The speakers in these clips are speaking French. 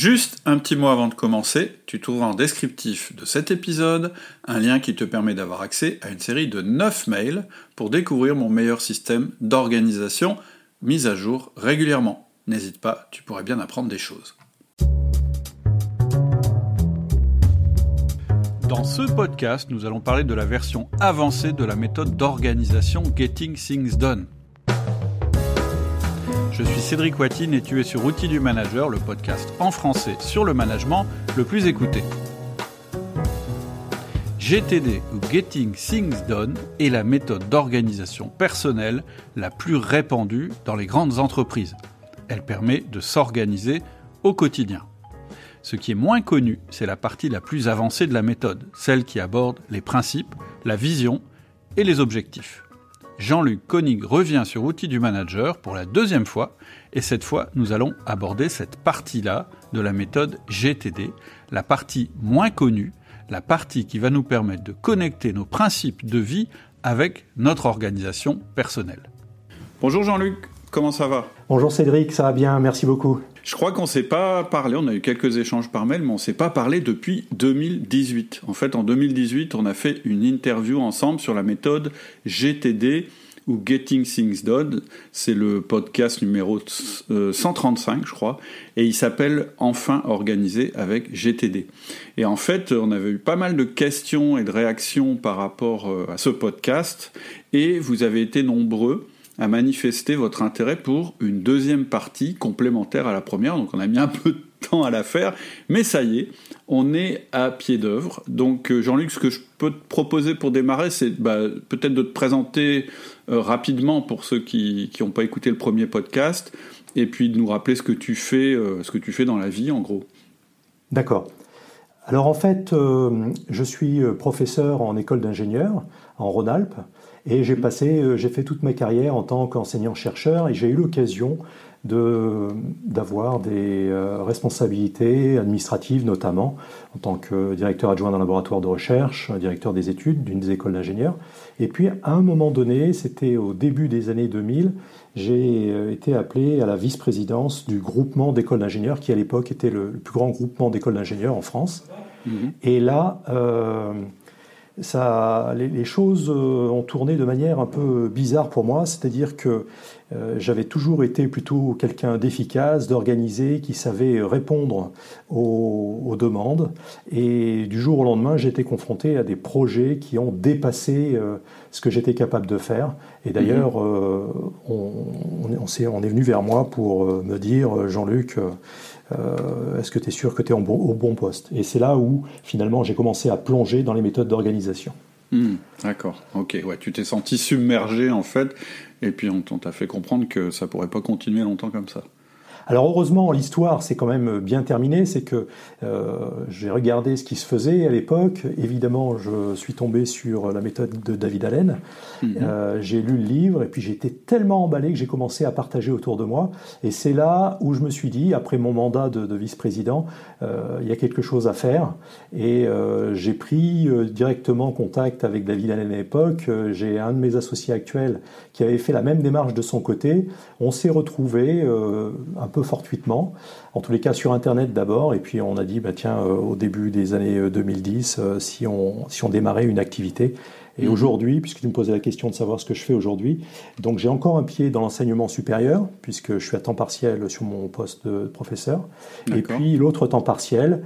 Juste un petit mot avant de commencer, tu trouveras en descriptif de cet épisode un lien qui te permet d'avoir accès à une série de 9 mails pour découvrir mon meilleur système d'organisation mis à jour régulièrement. N'hésite pas, tu pourrais bien apprendre des choses. Dans ce podcast, nous allons parler de la version avancée de la méthode d'organisation Getting Things Done. Je suis Cédric Watine et tu es sur Outils du Manager, le podcast en français sur le management le plus écouté. GTD ou Getting Things Done est la méthode d'organisation personnelle la plus répandue dans les grandes entreprises. Elle permet de s'organiser au quotidien. Ce qui est moins connu, c'est la partie la plus avancée de la méthode, celle qui aborde les principes, la vision et les objectifs. Jean-Luc Koenig revient sur Outils du Manager pour la deuxième fois, et cette fois, nous allons aborder cette partie-là de la méthode GTD, la partie moins connue, la partie qui va nous permettre de connecter nos principes de vie avec notre organisation personnelle. Bonjour Jean-Luc, comment ça va? Bonjour Cédric, ça va bien, merci beaucoup. Je crois qu'on ne s'est pas parlé, on a eu quelques échanges par mail, mais on ne s'est pas parlé depuis 2018. En fait, en 2018, on a fait une interview ensemble sur la méthode GTD ou Getting Things Done. C'est le podcast numéro 135, euh, je crois, et il s'appelle Enfin organisé avec GTD. Et en fait, on avait eu pas mal de questions et de réactions par rapport euh, à ce podcast, et vous avez été nombreux à manifester votre intérêt pour une deuxième partie complémentaire à la première. Donc on a mis un peu de temps à la faire, mais ça y est, on est à pied d'œuvre. Donc euh, Jean-Luc, ce que je peux te proposer pour démarrer, c'est bah, peut-être de te présenter euh, rapidement pour ceux qui n'ont pas écouté le premier podcast, et puis de nous rappeler ce que tu fais, euh, ce que tu fais dans la vie, en gros. D'accord. Alors en fait, je suis professeur en école d'ingénieur en Rhône-Alpes. Et j'ai passé, euh, j'ai fait toute ma carrière en tant qu'enseignant-chercheur et j'ai eu l'occasion d'avoir des euh, responsabilités administratives notamment en tant que directeur adjoint d'un laboratoire de recherche, directeur des études d'une des écoles d'ingénieurs. Et puis à un moment donné, c'était au début des années 2000, j'ai euh, été appelé à la vice-présidence du groupement d'écoles d'ingénieurs qui à l'époque était le, plus grand groupement d'écoles d'ingénieurs en France. Mmh. Et là, ça, les, choses euh, ont tourné de manière un peu bizarre pour moi, c'est-à-dire que euh, j'avais toujours été plutôt quelqu'un d'efficace, d'organisé, qui savait répondre aux, demandes, et du jour au lendemain, été confronté à des projets qui ont dépassé euh, ce que j'étais capable de faire. Et d'ailleurs, mhm. on, on, est, venu vers moi pour me dire, Jean-Luc, euh, est-ce que tu es sûr que tu es au bon poste? Et c'est là où finalement j'ai commencé à plonger dans les méthodes d'organisation. Hmm, d'accord, ok, ouais, tu t'es senti submergé en fait, et puis on t'a fait comprendre que ça pourrait pas continuer longtemps comme ça. Alors heureusement, l'histoire s'est quand même bien terminée, c'est que euh, j'ai regardé ce qui se faisait à l'époque. Évidemment, je suis tombé sur la méthode de David Allen. Mhm. Euh, j'ai lu le livre et puis j'ai été tellement emballé que j'ai commencé à partager autour de moi. Et c'est là où je me suis dit, après mon mandat de, vice-président, euh, il y a quelque chose à faire. Et j'ai pris directement contact avec David Allen à l'époque. j'ai un de mes associés actuels qui avait fait la même démarche de son côté. On s'est retrouvés un peu fortuitement, en tous les cas sur Internet d'abord, et puis on a dit, bah, tiens, euh, au début des années 2010, euh, euh, si, on, si on démarrait une activité. Et mhm. aujourd'hui, puisque tu me posais la question de savoir ce que je fais aujourd'hui, donc j'ai encore un pied dans l'enseignement supérieur, puisque je suis à temps partiel sur mon poste de professeur, et puis l'autre temps partiel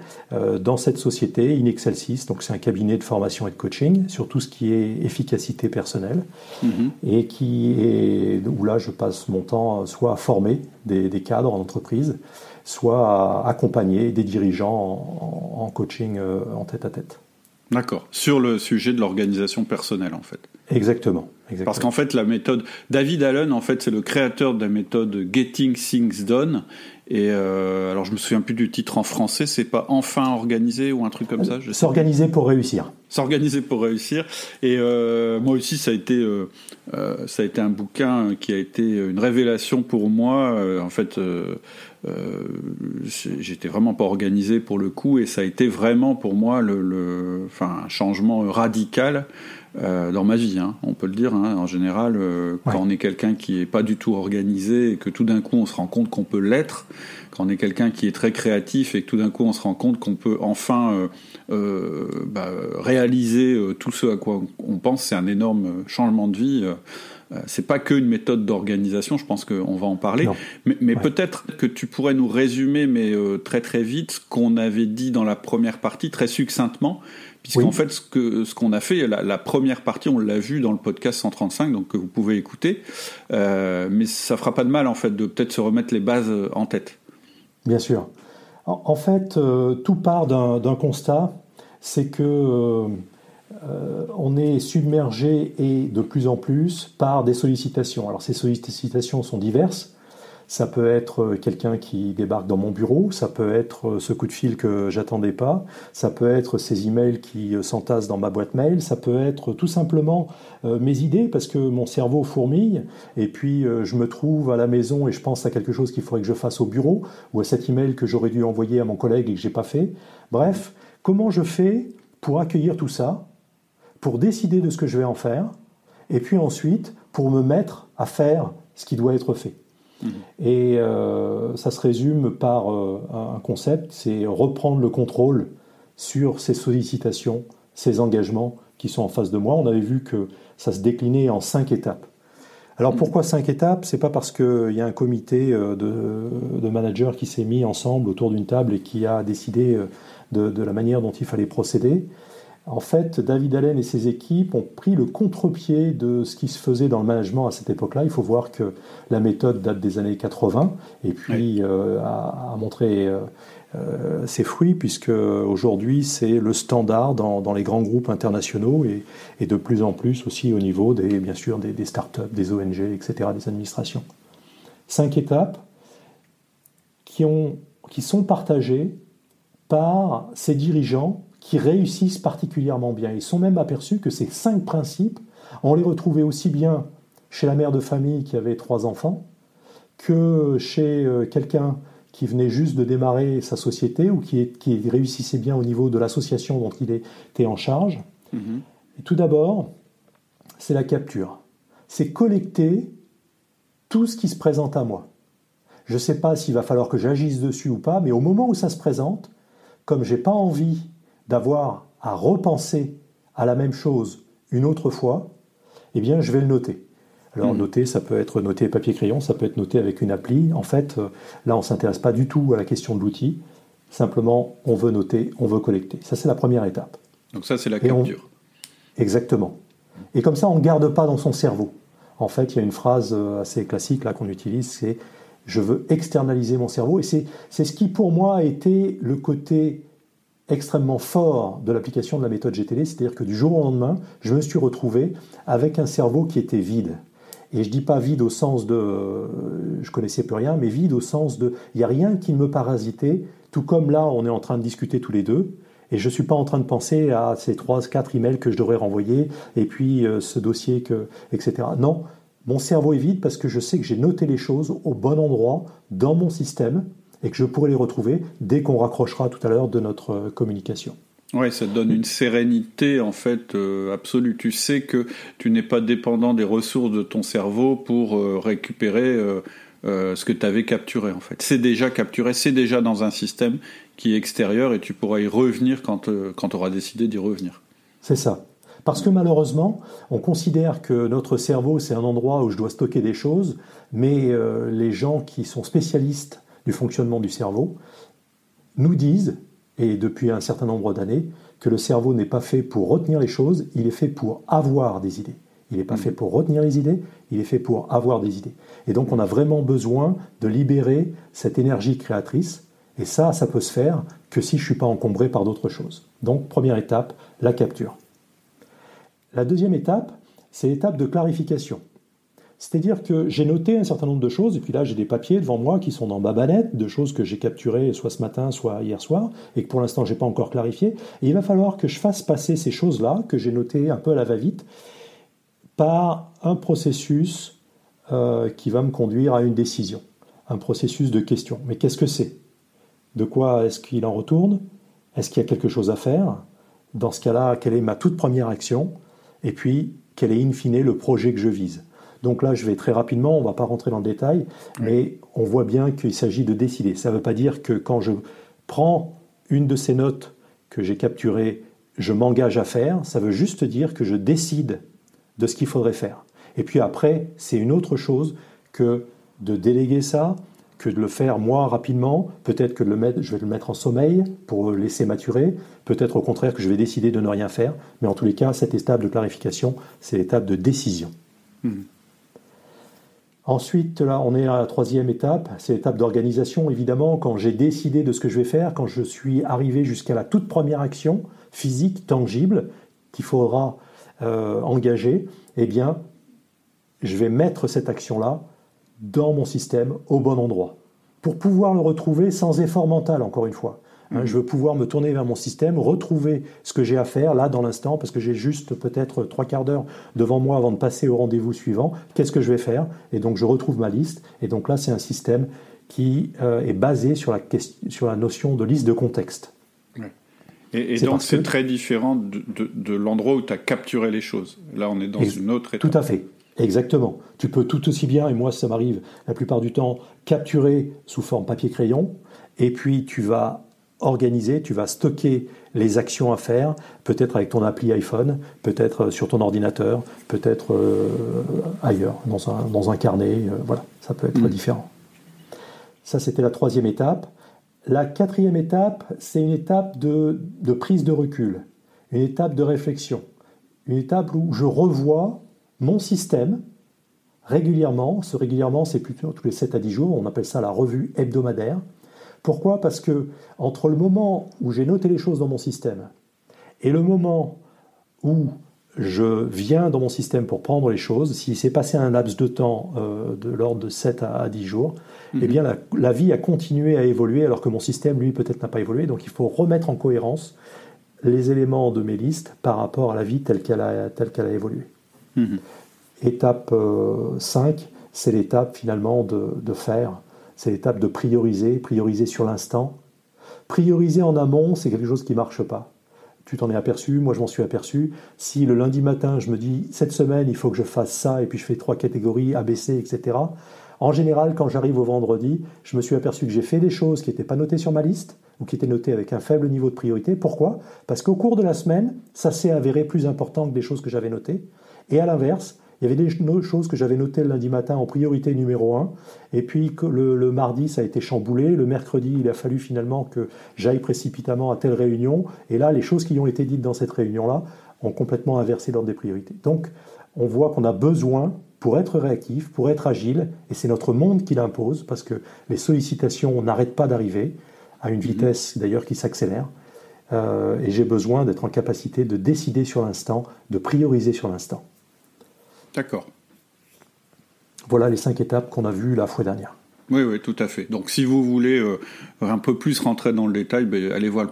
dans cette société, Inexcelsis, donc c'est un cabinet de formation et de coaching sur tout ce qui est efficacité personnelle, mhm. et qui est, où là je passe mon temps soit à former des, des cadres en entreprise, soit à accompagner des dirigeants en, coaching euh, en tête à tête. D'accord. Sur le sujet de l'organisation personnelle, en fait. Exactement. Parce qu'en fait, la méthode. David Allen, en fait, c'est le créateur de la méthode Getting Things Done. Et euh, alors, je me souviens plus du titre en français, c'est pas enfin organisé ou un truc comme ça S'organiser pour réussir. S'organiser pour réussir. Et euh, moi aussi, ça a été ça a été un bouquin qui a été une révélation pour moi. en fait, euh, j'étais vraiment pas organisé pour le coup et ça a été vraiment pour moi le, enfin, un changement radical dans ma vie, hein, on peut le dire. Hein. en général, quand on est quelqu'un qui est pas du tout organisé et que tout d'un coup on se rend compte qu'on peut l'être, quand on est quelqu'un qui est très créatif et que tout d'un coup on se rend compte qu'on peut enfin bah, réaliser tout ce à quoi on pense, c'est un énorme changement de vie. Euh, c'est pas qu'une méthode d'organisation, je pense qu'on va en parler. Mais, peut-être que tu pourrais nous résumer, mais euh, très très vite, ce qu'on avait dit dans la première partie, très succinctement, puisqu'en fait, ce qu'on ce qu'on a fait, la, première partie, on l'a vu dans le podcast 135, donc que vous pouvez écouter, euh, mais ça fera pas de mal, en fait, de peut-être se remettre les bases en tête. Bien sûr. En, fait, tout part d'un constat, c'est que euh, on est submergé et de plus en plus par des sollicitations. Alors ces sollicitations sont diverses. Ça peut être quelqu'un qui débarque dans mon bureau, ça peut être ce coup de fil que j'attendais pas, ça peut être ces emails qui s'entassent dans ma boîte mail, ça peut être tout simplement euh, mes idées parce que mon cerveau fourmille et puis euh, je me trouve à la maison et je pense à quelque chose qu'il faudrait que je fasse au bureau ou à cet email que j'aurais dû envoyer à mon collègue et que j'ai pas fait. Bref, comment je fais pour accueillir tout ça? Pour décider de ce que je vais en faire, et puis ensuite pour me mettre à faire ce qui doit être fait. Mmh. Et euh, ça se résume par euh, un concept, c'est reprendre le contrôle sur ces sollicitations, ces engagements qui sont en face de moi. On avait vu que ça se déclinait en cinq étapes. Alors mmh. pourquoi cinq étapes? C'est pas parce qu'il y a un comité euh, de, de managers qui s'est mis ensemble autour d'une table et qui a décidé de, de, la manière dont il fallait procéder. En fait, David Allen et ses équipes ont pris le contre-pied de ce qui se faisait dans le management à cette époque-là. Il faut voir que la méthode date des années 80 et puis euh, a, montré euh, euh, ses fruits puisque aujourd'hui c'est le standard dans, les grands groupes internationaux et, de plus en plus aussi au niveau des, bien sûr des, des startups, des ONG, etc., des administrations. Cinq étapes qui, ont, qui sont partagées par ces dirigeants qui réussissent particulièrement bien. Ils sont même aperçus que ces cinq principes, on les retrouvait aussi bien chez la mère de famille qui avait trois enfants, que chez euh, quelqu'un qui venait juste de démarrer sa société ou qui, réussissait bien au niveau de l'association dont il était en charge. Mhm. Et tout d'abord, c'est la capture. C'est collecter tout ce qui se présente à moi. Je ne sais pas s'il va falloir que j'agisse dessus ou pas, mais au moment où ça se présente, comme j'ai pas envie d'avoir à repenser à la même chose une autre fois, eh bien, je vais le noter. Alors, hmm. noter, ça peut être noté papier-crayon, ça peut être noté avec une appli. En fait, euh, là, on ne s'intéresse pas du tout à la question de l'outil. Simplement, on veut noter, on veut collecter. Ça, c'est la première étape. Donc ça, c'est la capture. Exactement. Et comme ça, on ne garde pas dans son cerveau. En fait, il y a une phrase euh, assez classique là qu'on utilise, c'est je veux externaliser mon cerveau. Et c'est ce qui, pour moi, a été le côté extrêmement fort de l'application de la méthode GTD, c'est-à-dire que du jour au lendemain, je me suis retrouvé avec un cerveau qui était vide. Et je dis pas vide au sens de je connaissais plus rien, mais vide au sens de il n'y a rien qui me parasitait, tout comme là on est en train de discuter tous les deux, et je ne suis pas en train de penser à ces trois, quatre emails que je devrais renvoyer, et puis euh, ce dossier, que, etc. Non, mon cerveau est vide parce que je sais que j'ai noté les choses au bon endroit dans mon système, et que je pourrai les retrouver dès qu'on raccrochera tout à l'heure de notre euh, communication. Oui, ça te donne une sérénité en fait euh, absolue. Tu sais que tu n'es pas dépendant des ressources de ton cerveau pour euh, récupérer ce que tu avais capturé en fait. C'est déjà capturé, c'est déjà dans un système qui est extérieur et tu pourras y revenir quand, quand tu auras décidé d'y revenir. C'est ça. Parce que malheureusement, on considère que notre cerveau, c'est un endroit où je dois stocker des choses, mais les gens qui sont spécialistes du fonctionnement du cerveau, nous disent, et depuis un certain nombre d'années, que le cerveau n'est pas fait pour retenir les choses, il est fait pour avoir des idées. Il n'est pas mm. fait pour retenir les idées, il est fait pour avoir des idées. Et donc on a vraiment besoin de libérer cette énergie créatrice, et ça, ça peut se faire que si je ne suis pas encombré par d'autres choses. Donc première étape, la capture. La deuxième étape, c'est l'étape de clarification. C'est-à-dire que j'ai noté un certain nombre de choses, et puis là j'ai des papiers devant moi qui sont dans ma banette, de choses que j'ai capturées soit ce matin, soit hier soir, et que pour l'instant je n'ai pas encore clarifié. Et il va falloir que je fasse passer ces choses-là, que j'ai notées un peu à la va-vite, par un processus euh, qui va me conduire à une décision, un processus de question. Mais qu'est-ce que c'est? De quoi est-ce qu'il en retourne? Est-ce qu'il y a quelque chose à faire? Dans ce cas-là, quelle est ma toute première action? Et puis quel est in fine le projet que je vise? Donc là, je vais très rapidement, on ne va pas rentrer dans le détail, mais on voit bien qu'il s'agit de décider. Ça ne veut pas dire que quand je prends une de ces notes que j'ai capturées, je m'engage à faire, ça veut juste dire que je décide de ce qu'il faudrait faire. Et puis après, c'est une autre chose que de déléguer ça, que de le faire moi rapidement, peut-être que le mettre, je vais le mettre en sommeil pour le laisser maturer, peut-être au contraire que je vais décider de ne rien faire, mais en tous les cas, cette étape de clarification, c'est l'étape de décision. Hmm. Ensuite, là, on est à la troisième étape, c'est l'étape d'organisation, évidemment, quand j'ai décidé de ce que je vais faire, quand je suis arrivé jusqu'à la toute première action physique, tangible, qu'il faudra euh, engager, eh bien, je vais mettre cette action-là dans mon système au bon endroit, pour pouvoir le retrouver sans effort mental, encore une fois. Hein, je veux pouvoir me tourner vers mon système, retrouver ce que j'ai à faire là dans l'instant, parce que j'ai juste peut-être trois quarts d'heure devant moi avant de passer au rendez-vous suivant. Qu'est-ce que je vais faire? Et donc je retrouve ma liste. Et donc là, c'est un système qui euh, est basé sur la, sur la notion de liste de contexte. Et, donc c'est très différent de, l'endroit où tu as capturé les choses. Là, on est dans une autre étape. Tout à fait. Exactement. Tu peux tout aussi bien, et moi ça m'arrive la plupart du temps, capturer sous forme papier-crayon, et puis tu vas organiser, tu vas stocker les actions à faire, peut-être avec ton appli iPhone, peut-être sur ton ordinateur, peut-être euh, ailleurs, dans un, dans un carnet, euh, voilà, ça peut être mm. différent. Ça, c'était la troisième étape. La quatrième étape, c'est une étape de, de, prise de recul, une étape de réflexion, une étape où je revois mon système régulièrement. Ce régulièrement, c'est plutôt tous les 7 à 10 jours, on appelle ça la revue hebdomadaire. Pourquoi? Parce que entre le moment où j'ai noté les choses dans mon système et le moment où je viens dans mon système pour prendre les choses, s'il s'est passé un laps de temps euh, de l'ordre de 7 à, 10 jours, eh mhm. bien la, vie a continué à évoluer alors que mon système, lui, peut-être n'a pas évolué. Donc il faut remettre en cohérence les éléments de mes listes par rapport à la vie telle qu'elle a, telle qu'elle a évolué. Mhm. Étape 5, euh, c'est l'étape finalement de, de faire c'est l'étape de prioriser, prioriser sur l'instant. Prioriser en amont, c'est quelque chose qui ne marche pas. Tu t'en es aperçu, moi je m'en suis aperçu. Si le lundi matin, je me dis, cette semaine, il faut que je fasse ça, et puis je fais trois catégories, ABC, etc. En général, quand j'arrive au vendredi, je me suis aperçu que j'ai fait des choses qui n'étaient pas notées sur ma liste, ou qui étaient notées avec un faible niveau de priorité. Pourquoi? Parce qu'au cours de la semaine, ça s'est avéré plus important que des choses que j'avais notées. Et à l'inverse, il y avait des choses que j'avais notées le lundi matin en priorité numéro 1, et puis le, le, mardi, ça a été chamboulé. Le mercredi, il a fallu finalement que j'aille précipitamment à telle réunion, et là, les choses qui ont été dites dans cette réunion-là ont complètement inversé l'ordre des priorités. Donc, on voit qu'on a besoin, pour être réactif, pour être agile, et c'est notre monde qui l'impose, parce que les sollicitations n'arrêtent pas d'arriver, à une mhm. vitesse d'ailleurs qui s'accélère. Euh, et j'ai besoin d'être en capacité de décider sur l'instant, de prioriser sur l'instant. D'accord. Voilà les cinq étapes qu'on a vues la fois dernière. Oui, oui, tout à fait. Donc, si vous voulez euh, un peu plus rentrer dans le détail, ben, allez voir le.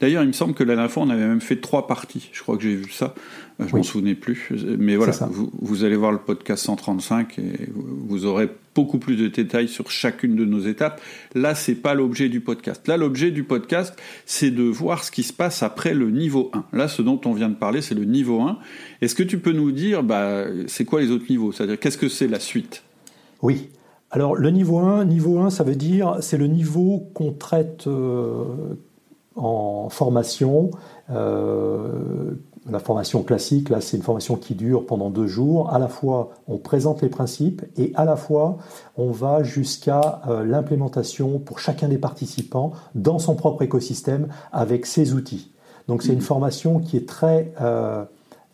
D'ailleurs, il me semble que la dernière fois, on avait même fait trois parties. Je crois que j'ai vu ça. Euh, je m'en souvenais plus. Mais voilà, vous, allez voir le podcast 135 et vous aurez beaucoup plus de détails sur chacune de nos étapes. Là, c'est pas l'objet du podcast. Là, l'objet du podcast, c'est de voir ce qui se passe après le niveau 1. Là, ce dont on vient de parler, c'est le niveau 1. Est-ce que tu peux nous dire, bah, c'est quoi les autres niveaux? C'est-à-dire, qu'est-ce que c'est la suite? Oui. Alors, le niveau 1, niveau 1, ça veut dire, c'est le niveau qu'on traite euh, en formation. Euh, la formation classique, là, c'est une formation qui dure pendant deux jours. À la fois, on présente les principes et à la fois, on va jusqu'à euh, l'implémentation pour chacun des participants dans son propre écosystème avec ses outils. Donc, c'est une mmh. formation qui est très, euh,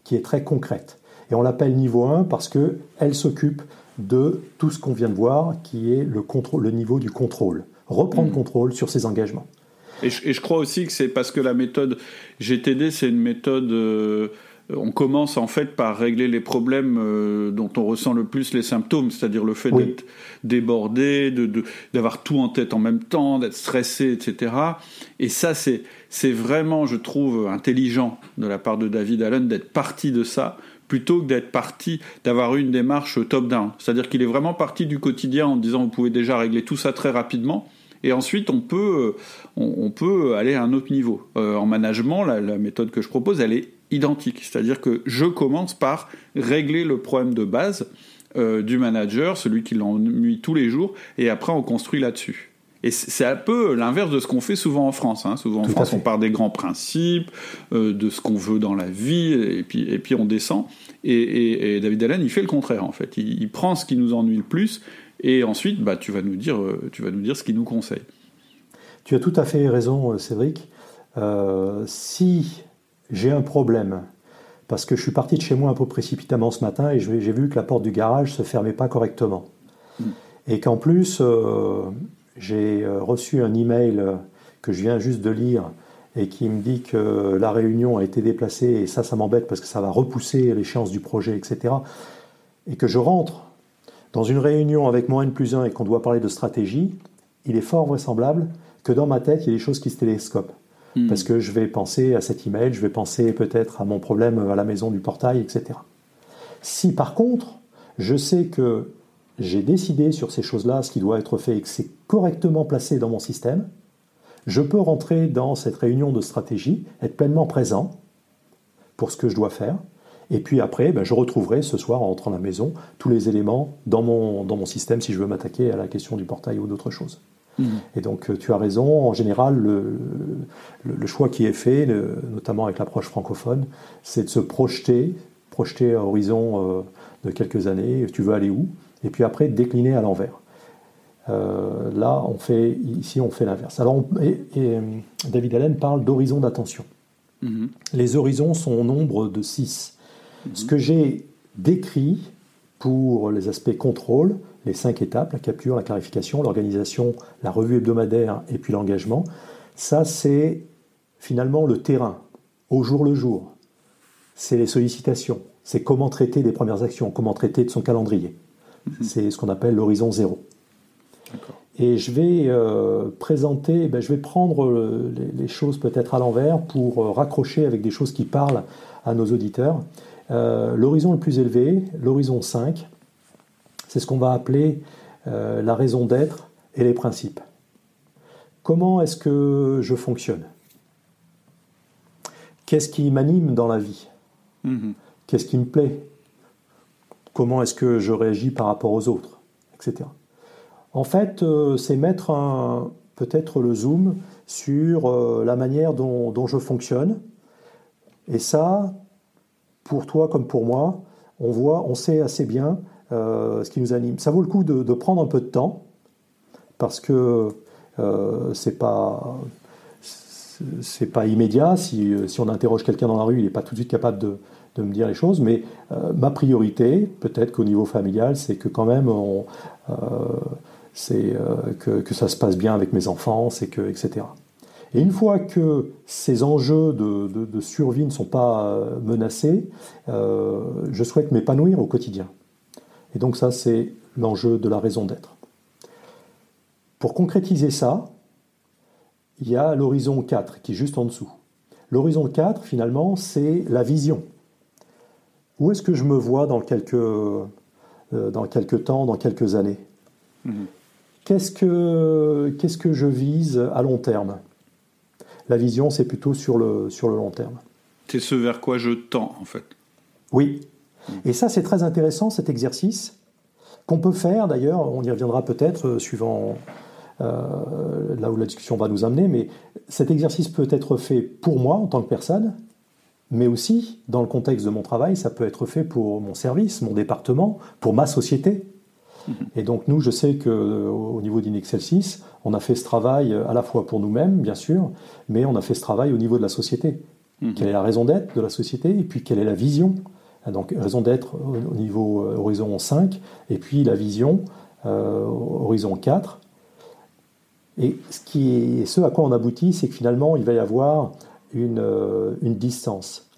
qui est très concrète. Et on l'appelle niveau 1 parce qu'elle s'occupe de tout ce qu'on vient de voir, qui est le, contrôle, le niveau du contrôle. Reprendre mmh. contrôle sur ses engagements. Et je, crois aussi que c'est parce que la méthode GTD, c'est une méthode. Euh, on commence en fait par régler les problèmes euh, dont on ressent le plus les symptômes, c'est-à-dire le fait d'être débordé, d'avoir tout en tête en même temps, d'être stressé, etc. Et ça, c'est, c'est vraiment, je trouve, intelligent de la part de David Allen d'être parti de ça plutôt que d'être parti, d'avoir une démarche top-down. C'est-à-dire qu'il est vraiment parti du quotidien en disant vous pouvez déjà régler tout ça très rapidement et ensuite, on peut, on, peut aller à un autre niveau. Euh, en management, la, méthode que je propose, elle est identique. C'est-à-dire que je commence par régler le problème de base euh, du manager, celui qui l'ennuie tous les jours, et après on construit là-dessus. Et c'est un peu l'inverse de ce qu'on fait souvent en France. Hein. Souvent en France, on part des grands principes, euh, de ce qu'on veut dans la vie, et puis, et puis on descend. Et, David Allen, il fait le contraire en fait. Il, prend ce qui nous ennuie le plus, et ensuite, bah, tu vas nous dire, euh, tu vas nous dire ce qu'il nous conseille. Tu as tout à fait raison, Cédric. si j'ai un problème parce que je suis parti de chez moi un peu précipitamment ce matin et j'ai vu que la porte du garage se fermait pas correctement. Hmm. Et qu'en plus, euh, j'ai euh, reçu un email que je viens juste de lire et qui me dit que la réunion a été déplacée et ça, ça m'embête parce que ça va repousser l'échéance du projet, etc. Et que je rentre dans une réunion avec mon N plus 1 et qu'on doit parler de stratégie, il est fort vraisemblable que dans ma tête, il y a des choses qui se télescopent. Hmm. Parce que je vais penser à cet email, je vais penser peut-être à mon problème à la maison du portail, etc. Si par contre, je sais que j'ai décidé sur ces choses-là, ce qui doit être fait et que c'est correctement placé dans mon système, je peux rentrer dans cette réunion de stratégie, être pleinement présent pour ce que je dois faire, et puis après, ben, je retrouverai ce soir, en rentrant à la maison, tous les éléments dans mon, dans mon système si je veux m'attaquer à la question du portail ou d'autres choses. Mmh. Et donc, euh, tu as raison, en général, le, le, choix qui est fait, euh, notamment avec l'approche francophone, c'est de se projeter, projeter à horizon euh, de quelques années, tu veux aller où, et puis après décliner à l'envers. Là, on fait, ici, on fait l'inverse. Alors, et, David Allen parle d'horizon d'attention. Mmh. Les horizons sont au nombre de 6. Ce que j'ai décrit pour les aspects contrôle, les cinq étapes, la capture, la clarification, l'organisation, la revue hebdomadaire et puis l'engagement, ça c'est finalement le terrain, au jour le jour. C'est les sollicitations, c'est comment traiter des premières actions, comment traiter de son calendrier. Mhm. C'est ce qu'on appelle l'horizon zéro. Et je vais euh, présenter, ben, je vais prendre euh, les, choses peut-être à l'envers pour euh, raccrocher avec des choses qui parlent à nos auditeurs. Euh, l'horizon le plus élevé, l'horizon 5, c'est ce qu'on va appeler euh, la raison d'être et les principes. Comment est-ce que je fonctionne? Qu'est-ce qui m'anime dans la vie? Mhm. Qu'est-ce qui me plaît? Comment est-ce que je réagis par rapport aux autres Etc. En fait, euh, c'est mettre peut-être le zoom sur la manière dont, dont, je fonctionne. Et ça, pour toi comme pour moi, on voit, on sait assez bien euh, ce qui nous anime. Ça vaut le coup de, prendre un peu de temps parce que euh, c'est pas c'est pas immédiat. Si, si on interroge quelqu'un dans la rue, il n'est pas tout de suite capable de, de me dire les choses. Mais euh, ma priorité, peut-être qu'au niveau familial, c'est que quand même on, c'est que, que, ça se passe bien avec mes enfants, c'est que etc. Et une fois que ces enjeux de, de, de survie ne sont pas menacés, je souhaite m'épanouir au quotidien. Et donc ça, c'est l'enjeu de la raison d'être. Pour concrétiser ça, il y a l'horizon 4 qui est juste en dessous. L'horizon 4, finalement, c'est la vision. Où est-ce que je me vois dans quelques, euh, dans quelques temps, dans quelques années? Qu'est-ce que, qu'est-ce que je vise à long terme? La vision, c'est plutôt sur le, sur le long terme. C'est ce vers quoi je tends, en fait. Oui, et ça, c'est très intéressant, cet exercice, qu'on peut faire d'ailleurs, on y reviendra peut-être, euh, suivant euh, là où la discussion va nous amener, mais cet exercice peut être fait pour moi en tant que personne, mais aussi, dans le contexte de mon travail, ça peut être fait pour mon service, mon département, pour ma société. Et donc nous, je sais qu'au euh, niveau d'Inexcel 6, on a fait ce travail à la fois pour nous-mêmes, bien sûr, mais on a fait ce travail au niveau de la société. Mhm. Quelle est la raison d'être de la société et puis quelle est la vision donc raison d'être au niveau euh, horizon 5, et puis la vision euh, horizon 4. Et ce, qui est, ce à quoi on aboutit, c'est que finalement, il va y avoir une, euh, une, distance.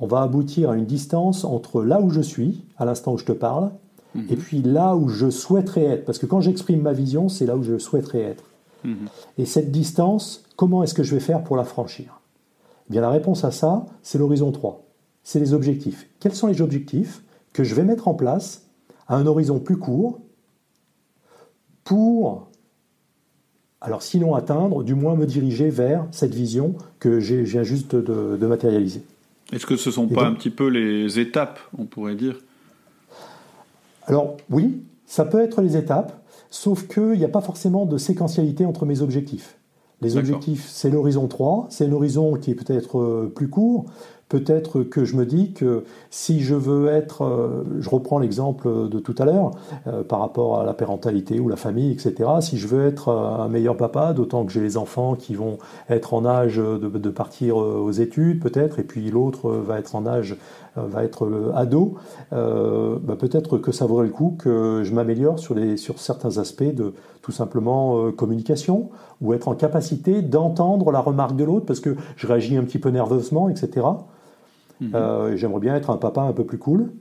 On va aboutir à une distance entre là où je suis, à l'instant où je te parle, mhm. et puis là où je souhaiterais être. Parce que quand j'exprime ma vision, c'est là où je souhaiterais être. Mhm. Et cette distance, comment est-ce que je vais faire pour la franchir? Eh Bien, la réponse à ça, c'est l'horizon 3 c'est les objectifs. Quels sont les objectifs que je vais mettre en place à un horizon plus court pour, alors sinon atteindre, du moins me diriger vers cette vision que j'ai juste de, matérialiser? Est-ce que ce ne sont pas un petit peu les étapes, on pourrait dire Alors oui, ça peut être les étapes, sauf qu'il n'y a pas forcément de séquentialité entre mes objectifs. Les objectifs, c'est l'horizon 3, c'est un horizon qui est peut-être euh, plus court, peut-être que je me dis que si je veux être, euh, je reprends l'exemple de tout à l'heure, euh, par rapport à la parentalité ou la famille, etc., si je veux être un meilleur papa, d'autant que j'ai les enfants qui vont être en âge de, partir aux études peut-être, et puis l'autre va être en âge, va être ado, bah, peut-être que ça vaudrait le coup que je m'améliore sur, sur certains aspects de tout simplement communication, ou être en capacité d'entendre la remarque de l'autre, parce que je réagis un petit peu nerveusement, etc. Mhm. Euh, j'aimerais bien être un papa un peu plus cool.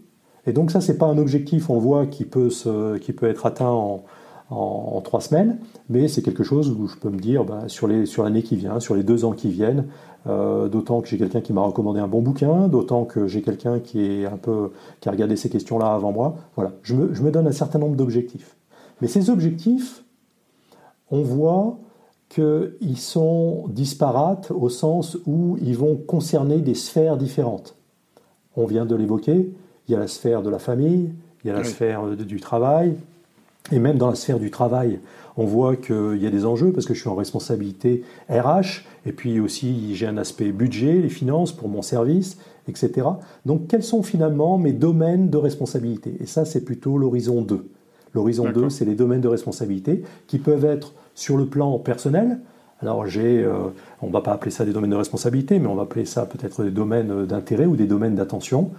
Et donc ça, c'est pas un objectif, on voit, qui peut, se, qui peut être atteint en, en, trois semaines, mais c'est quelque chose où je peux me dire, bah, sur l'année sur qui vient, sur les deux ans qui viennent, euh, d'autant que j'ai quelqu'un qui m'a recommandé un bon bouquin, d'autant que j'ai quelqu'un qui est un peu qui a regardé ces questions-là avant moi. Voilà, je me, je me donne un certain nombre d'objectifs. Mais ces objectifs, on voit qu'ils sont disparates au sens où ils vont concerner des sphères différentes. On vient de l'évoquer, il y a la sphère de la famille, il y a la sphère du travail, et même dans la sphère du travail, on voit qu'il y a des enjeux parce que je suis en responsabilité RH, et puis aussi j'ai un aspect budget, les finances pour mon service, etc. Donc quels sont finalement mes domaines de responsabilité? Et ça, c'est plutôt l'horizon 2. L'horizon 2, c'est les domaines de responsabilité qui peuvent être sur le plan personnel, alors j'ai, euh, on ne va pas appeler ça des domaines de responsabilité, mais on va appeler ça peut-être des domaines d'intérêt ou des domaines d'attention.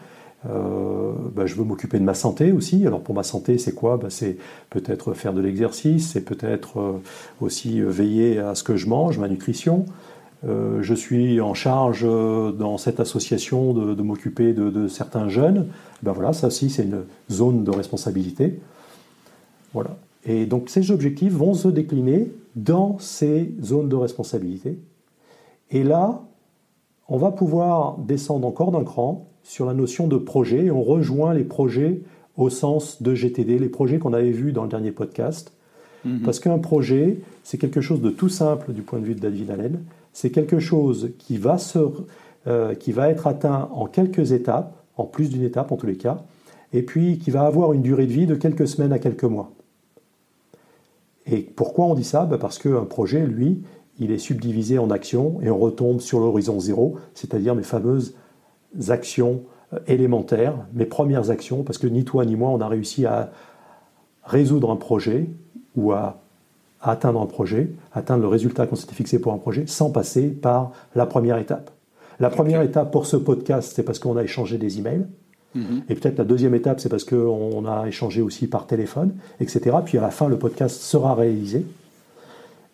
Euh, bah, je veux m'occuper de ma santé aussi. Alors pour ma santé, c'est quoi? Bah, C'est peut-être faire de l'exercice, c'est peut-être euh, aussi veiller à ce que je mange, ma nutrition. je suis en charge dans cette association de, m'occuper de, de, certains jeunes. Ben voilà, ça aussi c'est une zone de responsabilité. Voilà. Et donc ces objectifs vont se décliner dans ces zones de responsabilité. Et là, on va pouvoir descendre encore d'un cran sur la notion de projet. Et on rejoint les projets au sens de GTD, les projets qu'on avait vus dans le dernier podcast. Mhm. Parce qu'un projet, c'est quelque chose de tout simple du point de vue de David Allen. C'est quelque chose qui va, se, euh, qui va être atteint en quelques étapes, en plus d'une étape en tous les cas, et puis qui va avoir une durée de vie de quelques semaines à quelques mois. Et pourquoi on dit ça? Ben Parce qu'un projet, lui, il est subdivisé en actions et on retombe sur l'horizon zéro, c'est-à-dire mes fameuses actions euh, élémentaires, mes premières actions, parce que ni toi ni moi, on a réussi à résoudre un projet ou à atteindre un projet, atteindre le résultat qu'on s'était fixé pour un projet, sans passer par la première étape. La première étape pour ce podcast, c'est parce qu'on a échangé des emails. Mhm. Et peut-être la deuxième étape, c'est parce qu'on a échangé aussi par téléphone, etc. Puis à la fin, le podcast sera réalisé.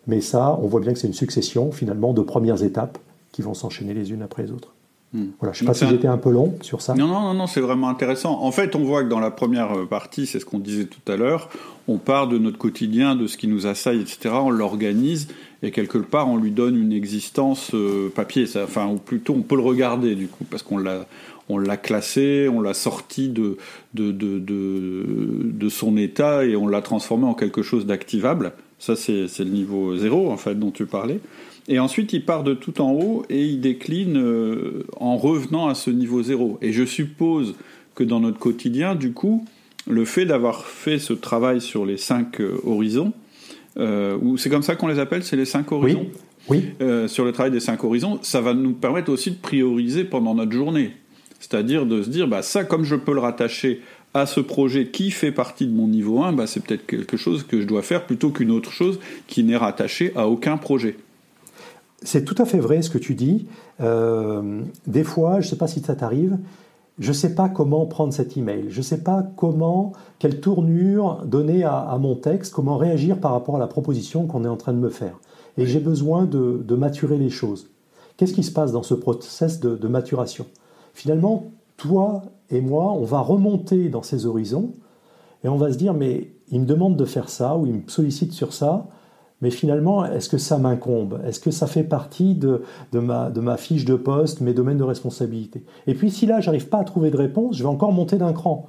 Mais ça, on voit bien que c'est une succession finalement de premières étapes qui vont s'enchaîner les unes après les autres. Hmm. Voilà, je ne sais pas si j'étais un peu long sur ça. Non, non, non, non c'est vraiment intéressant. En fait, on voit que dans la première euh, partie, c'est ce qu'on disait tout à l'heure, on part de notre quotidien, de ce qui nous assaille, etc. On l'organise et quelque part, on lui donne une existence euh, papier. enfin, ou plutôt, on peut le regarder du coup, parce qu'on l'a, on l'a classé, on l'a sorti de, de, de, de, son état et on l'a transformé en quelque chose d'activable. Ça, c'est, le niveau zéro, en fait, dont tu parlais. Et ensuite, il part de tout en haut et il décline euh, en revenant à ce niveau zéro. Et je suppose que dans notre quotidien, du coup, le fait d'avoir fait ce travail sur les cinq euh, horizons, euh, ou c'est comme ça qu'on les appelle, c'est les cinq horizons oui. oui. sur le travail des cinq horizons, ça va nous permettre aussi de prioriser pendant notre journée. C'est-à-dire de se dire, bah, ça, comme je peux le rattacher à ce projet qui fait partie de mon niveau 1, bah, c'est peut-être quelque chose que je dois faire plutôt qu'une autre chose qui n'est rattachée à aucun projet. C'est tout à fait vrai ce que tu dis. Euh, des fois, je ne sais pas si ça t'arrive, je ne sais pas comment prendre cet email, je ne sais pas comment, quelle tournure donner à, mon texte, comment réagir par rapport à la proposition qu'on est en train de me faire. Et j'ai besoin de, maturer les choses. Qu'est-ce qui se passe dans ce process de maturation? Finalement, toi et moi, on va remonter dans ces horizons et on va se dire, mais il me demande de faire ça ou il me sollicite sur ça, mais finalement, est-ce que ça m'incombe? Est-ce que ça fait partie de, ma, fiche de poste, mes domaines de responsabilité? Et puis si là, j'arrive pas à trouver de réponse, je vais encore monter d'un cran.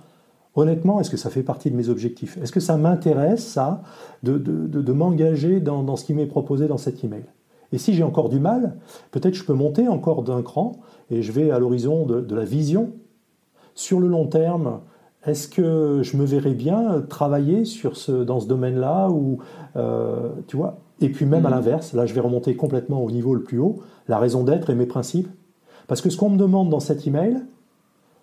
Honnêtement, est-ce que ça fait partie de mes objectifs? Est-ce que ça m'intéresse, ça, de, m'engager dans, ce qui m'est proposé dans cet email? Et si j'ai encore du mal, peut-être je peux monter encore d'un cran et je vais à l'horizon de, la vision. Sur le long terme, est-ce que je me verrais bien travailler sur ce, dans ce domaine-là ou euh, tu vois? Et puis même à mhm. l'inverse, là je vais remonter complètement au niveau le plus haut, la raison d'être et mes principes. Parce que ce qu'on me demande dans cet email,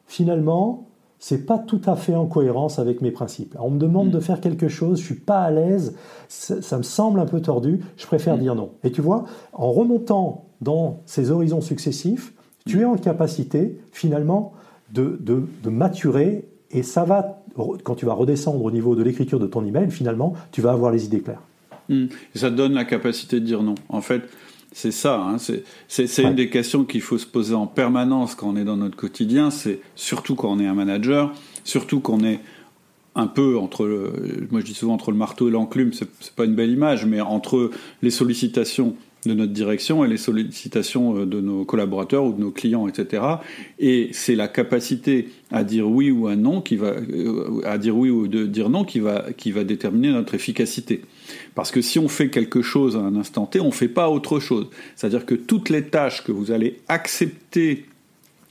finalement, c'est pas tout à fait en cohérence avec mes principes. On me demande mm. de faire quelque chose, je suis pas à l'aise, ça, me semble un peu tordu, je préfère mm. dire non. Et tu vois, en remontant dans ces horizons successifs, tu es en capacité finalement de, de, maturer et ça va, quand tu vas redescendre au niveau de l'écriture de ton email, finalement, tu vas avoir les idées claires. Mm. Ça donne la capacité de dire non. En fait, c'est ça, hein, c'est une des questions qu'il faut se poser en permanence quand on est dans notre quotidien, c'est surtout quand on est un manager, surtout quand on est un peu entre, le, moi je dis souvent entre le marteau et l'enclume, c'est pas une belle image, mais entre les sollicitations de notre direction et les sollicitations euh, de nos collaborateurs ou de nos clients, etc. Et c'est la capacité à dire oui ou à non qui va, euh, à dire oui ou de dire non qui va, qui va déterminer notre efficacité. Parce que si on fait quelque chose à un instant T, on ne fait pas autre chose. C'est-à-dire que toutes les tâches que vous allez accepter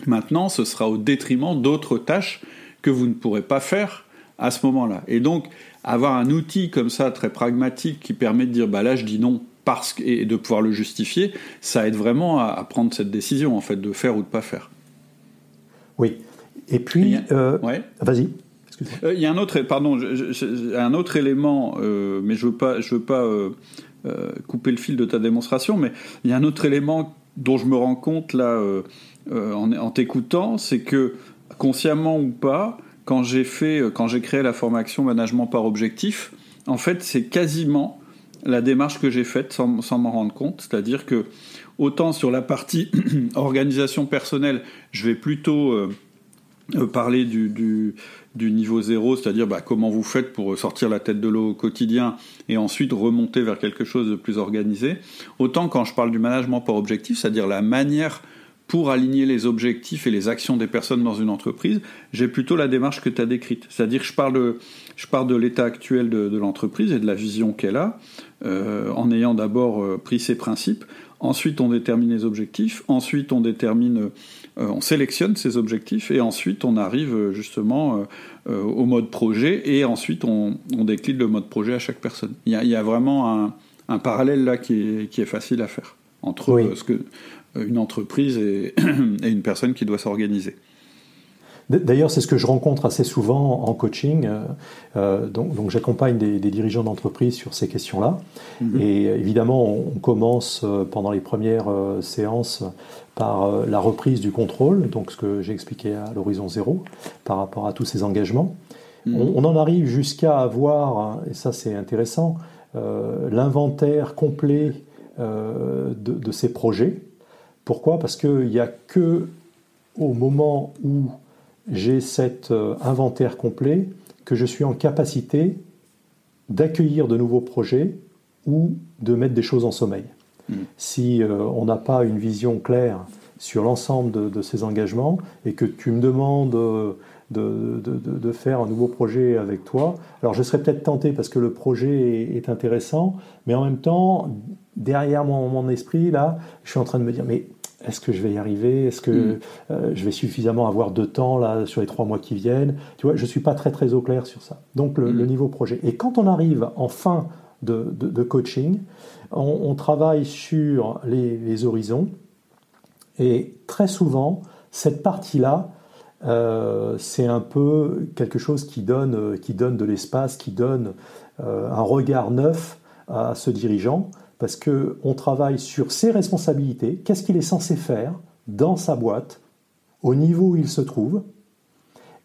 maintenant, ce sera au détriment d'autres tâches que vous ne pourrez pas faire à ce moment-là. Et donc, avoir un outil comme ça, très pragmatique, qui permet de dire, bah là, je dis non, parce que, et de pouvoir le justifier, ça aide vraiment à, prendre cette décision, en fait, de faire ou de pas faire. Oui. Et puis, euh, vas-y. Euh, il y a un autre, pardon, un autre élément, euh, mais je veux pas, je veux pas couper le fil de ta démonstration, mais il y a un autre élément dont je me rends compte là en, en t'écoutant, c'est que consciemment ou pas, quand j'ai fait, quand j'ai créé la formation management par objectif, en fait, c'est quasiment la démarche que j'ai faite sans, m'en rendre compte, c'est-à-dire que autant sur la partie organisation personnelle, je vais plutôt euh, euh, parler du, niveau zéro, c'est-à-dire bah, comment vous faites pour sortir la tête de l'eau au quotidien et ensuite remonter vers quelque chose de plus organisé. Autant quand je parle du management par objectif, c'est-à-dire la manière pour aligner les objectifs et les actions des personnes dans une entreprise, j'ai plutôt la démarche que tu as décrite. C'est-à-dire que je parle de l'état actuel de, l'entreprise et de la vision qu'elle a, euh, en ayant d'abord euh, pris ses principes. Ensuite, on détermine les objectifs. Ensuite, on détermine, euh, on sélectionne ces objectifs. Et ensuite, on arrive justement au mode projet. Et ensuite, on, décline le mode projet à chaque personne. Il y a, vraiment un, parallèle là qui est, facile à faire entre ce que une entreprise et, une personne qui doit s'organiser. D'ailleurs, c'est ce que je rencontre assez souvent en coaching. Euh, euh, donc, j'accompagne des, dirigeants d'entreprise sur ces questions-là. Mhm. Et évidemment, on commence euh, pendant les premières séances par la reprise du contrôle, donc ce que j'ai expliqué à l'horizon zéro, par rapport à tous ces engagements. Mhm. On, en arrive jusqu'à avoir, et ça c'est intéressant, l'inventaire complet de, de, ces projets. Pourquoi? Parce qu'il n'y a que au moment où j'ai cet euh, inventaire complet que je suis en capacité d'accueillir de nouveaux projets ou de mettre des choses en sommeil. Hmm. Si euh, on n'a pas une vision claire sur l'ensemble de, ces engagements et que tu me demandes euh, de, faire un nouveau projet avec toi, alors je serais peut-être tenté parce que le projet est, est, intéressant, mais en même temps, derrière mon, mon esprit, là, je suis en train de me dire, mais est-ce que je vais y arriver? Est-ce que mm. euh, je vais suffisamment avoir de temps là sur les trois mois qui viennent? Tu vois, je suis pas très très au clair sur ça. Donc le, mm. niveau projet. Et quand on arrive en fin de, coaching, on, travaille sur les, horizons. Et très souvent, cette partie-là, euh, c'est un peu quelque chose qui donne, qui donne de l'espace, qui donne euh, un regard neuf à ce dirigeant parce qu'on travaille sur ses responsabilités, qu'est-ce qu'il est censé faire dans sa boîte, au niveau où il se trouve,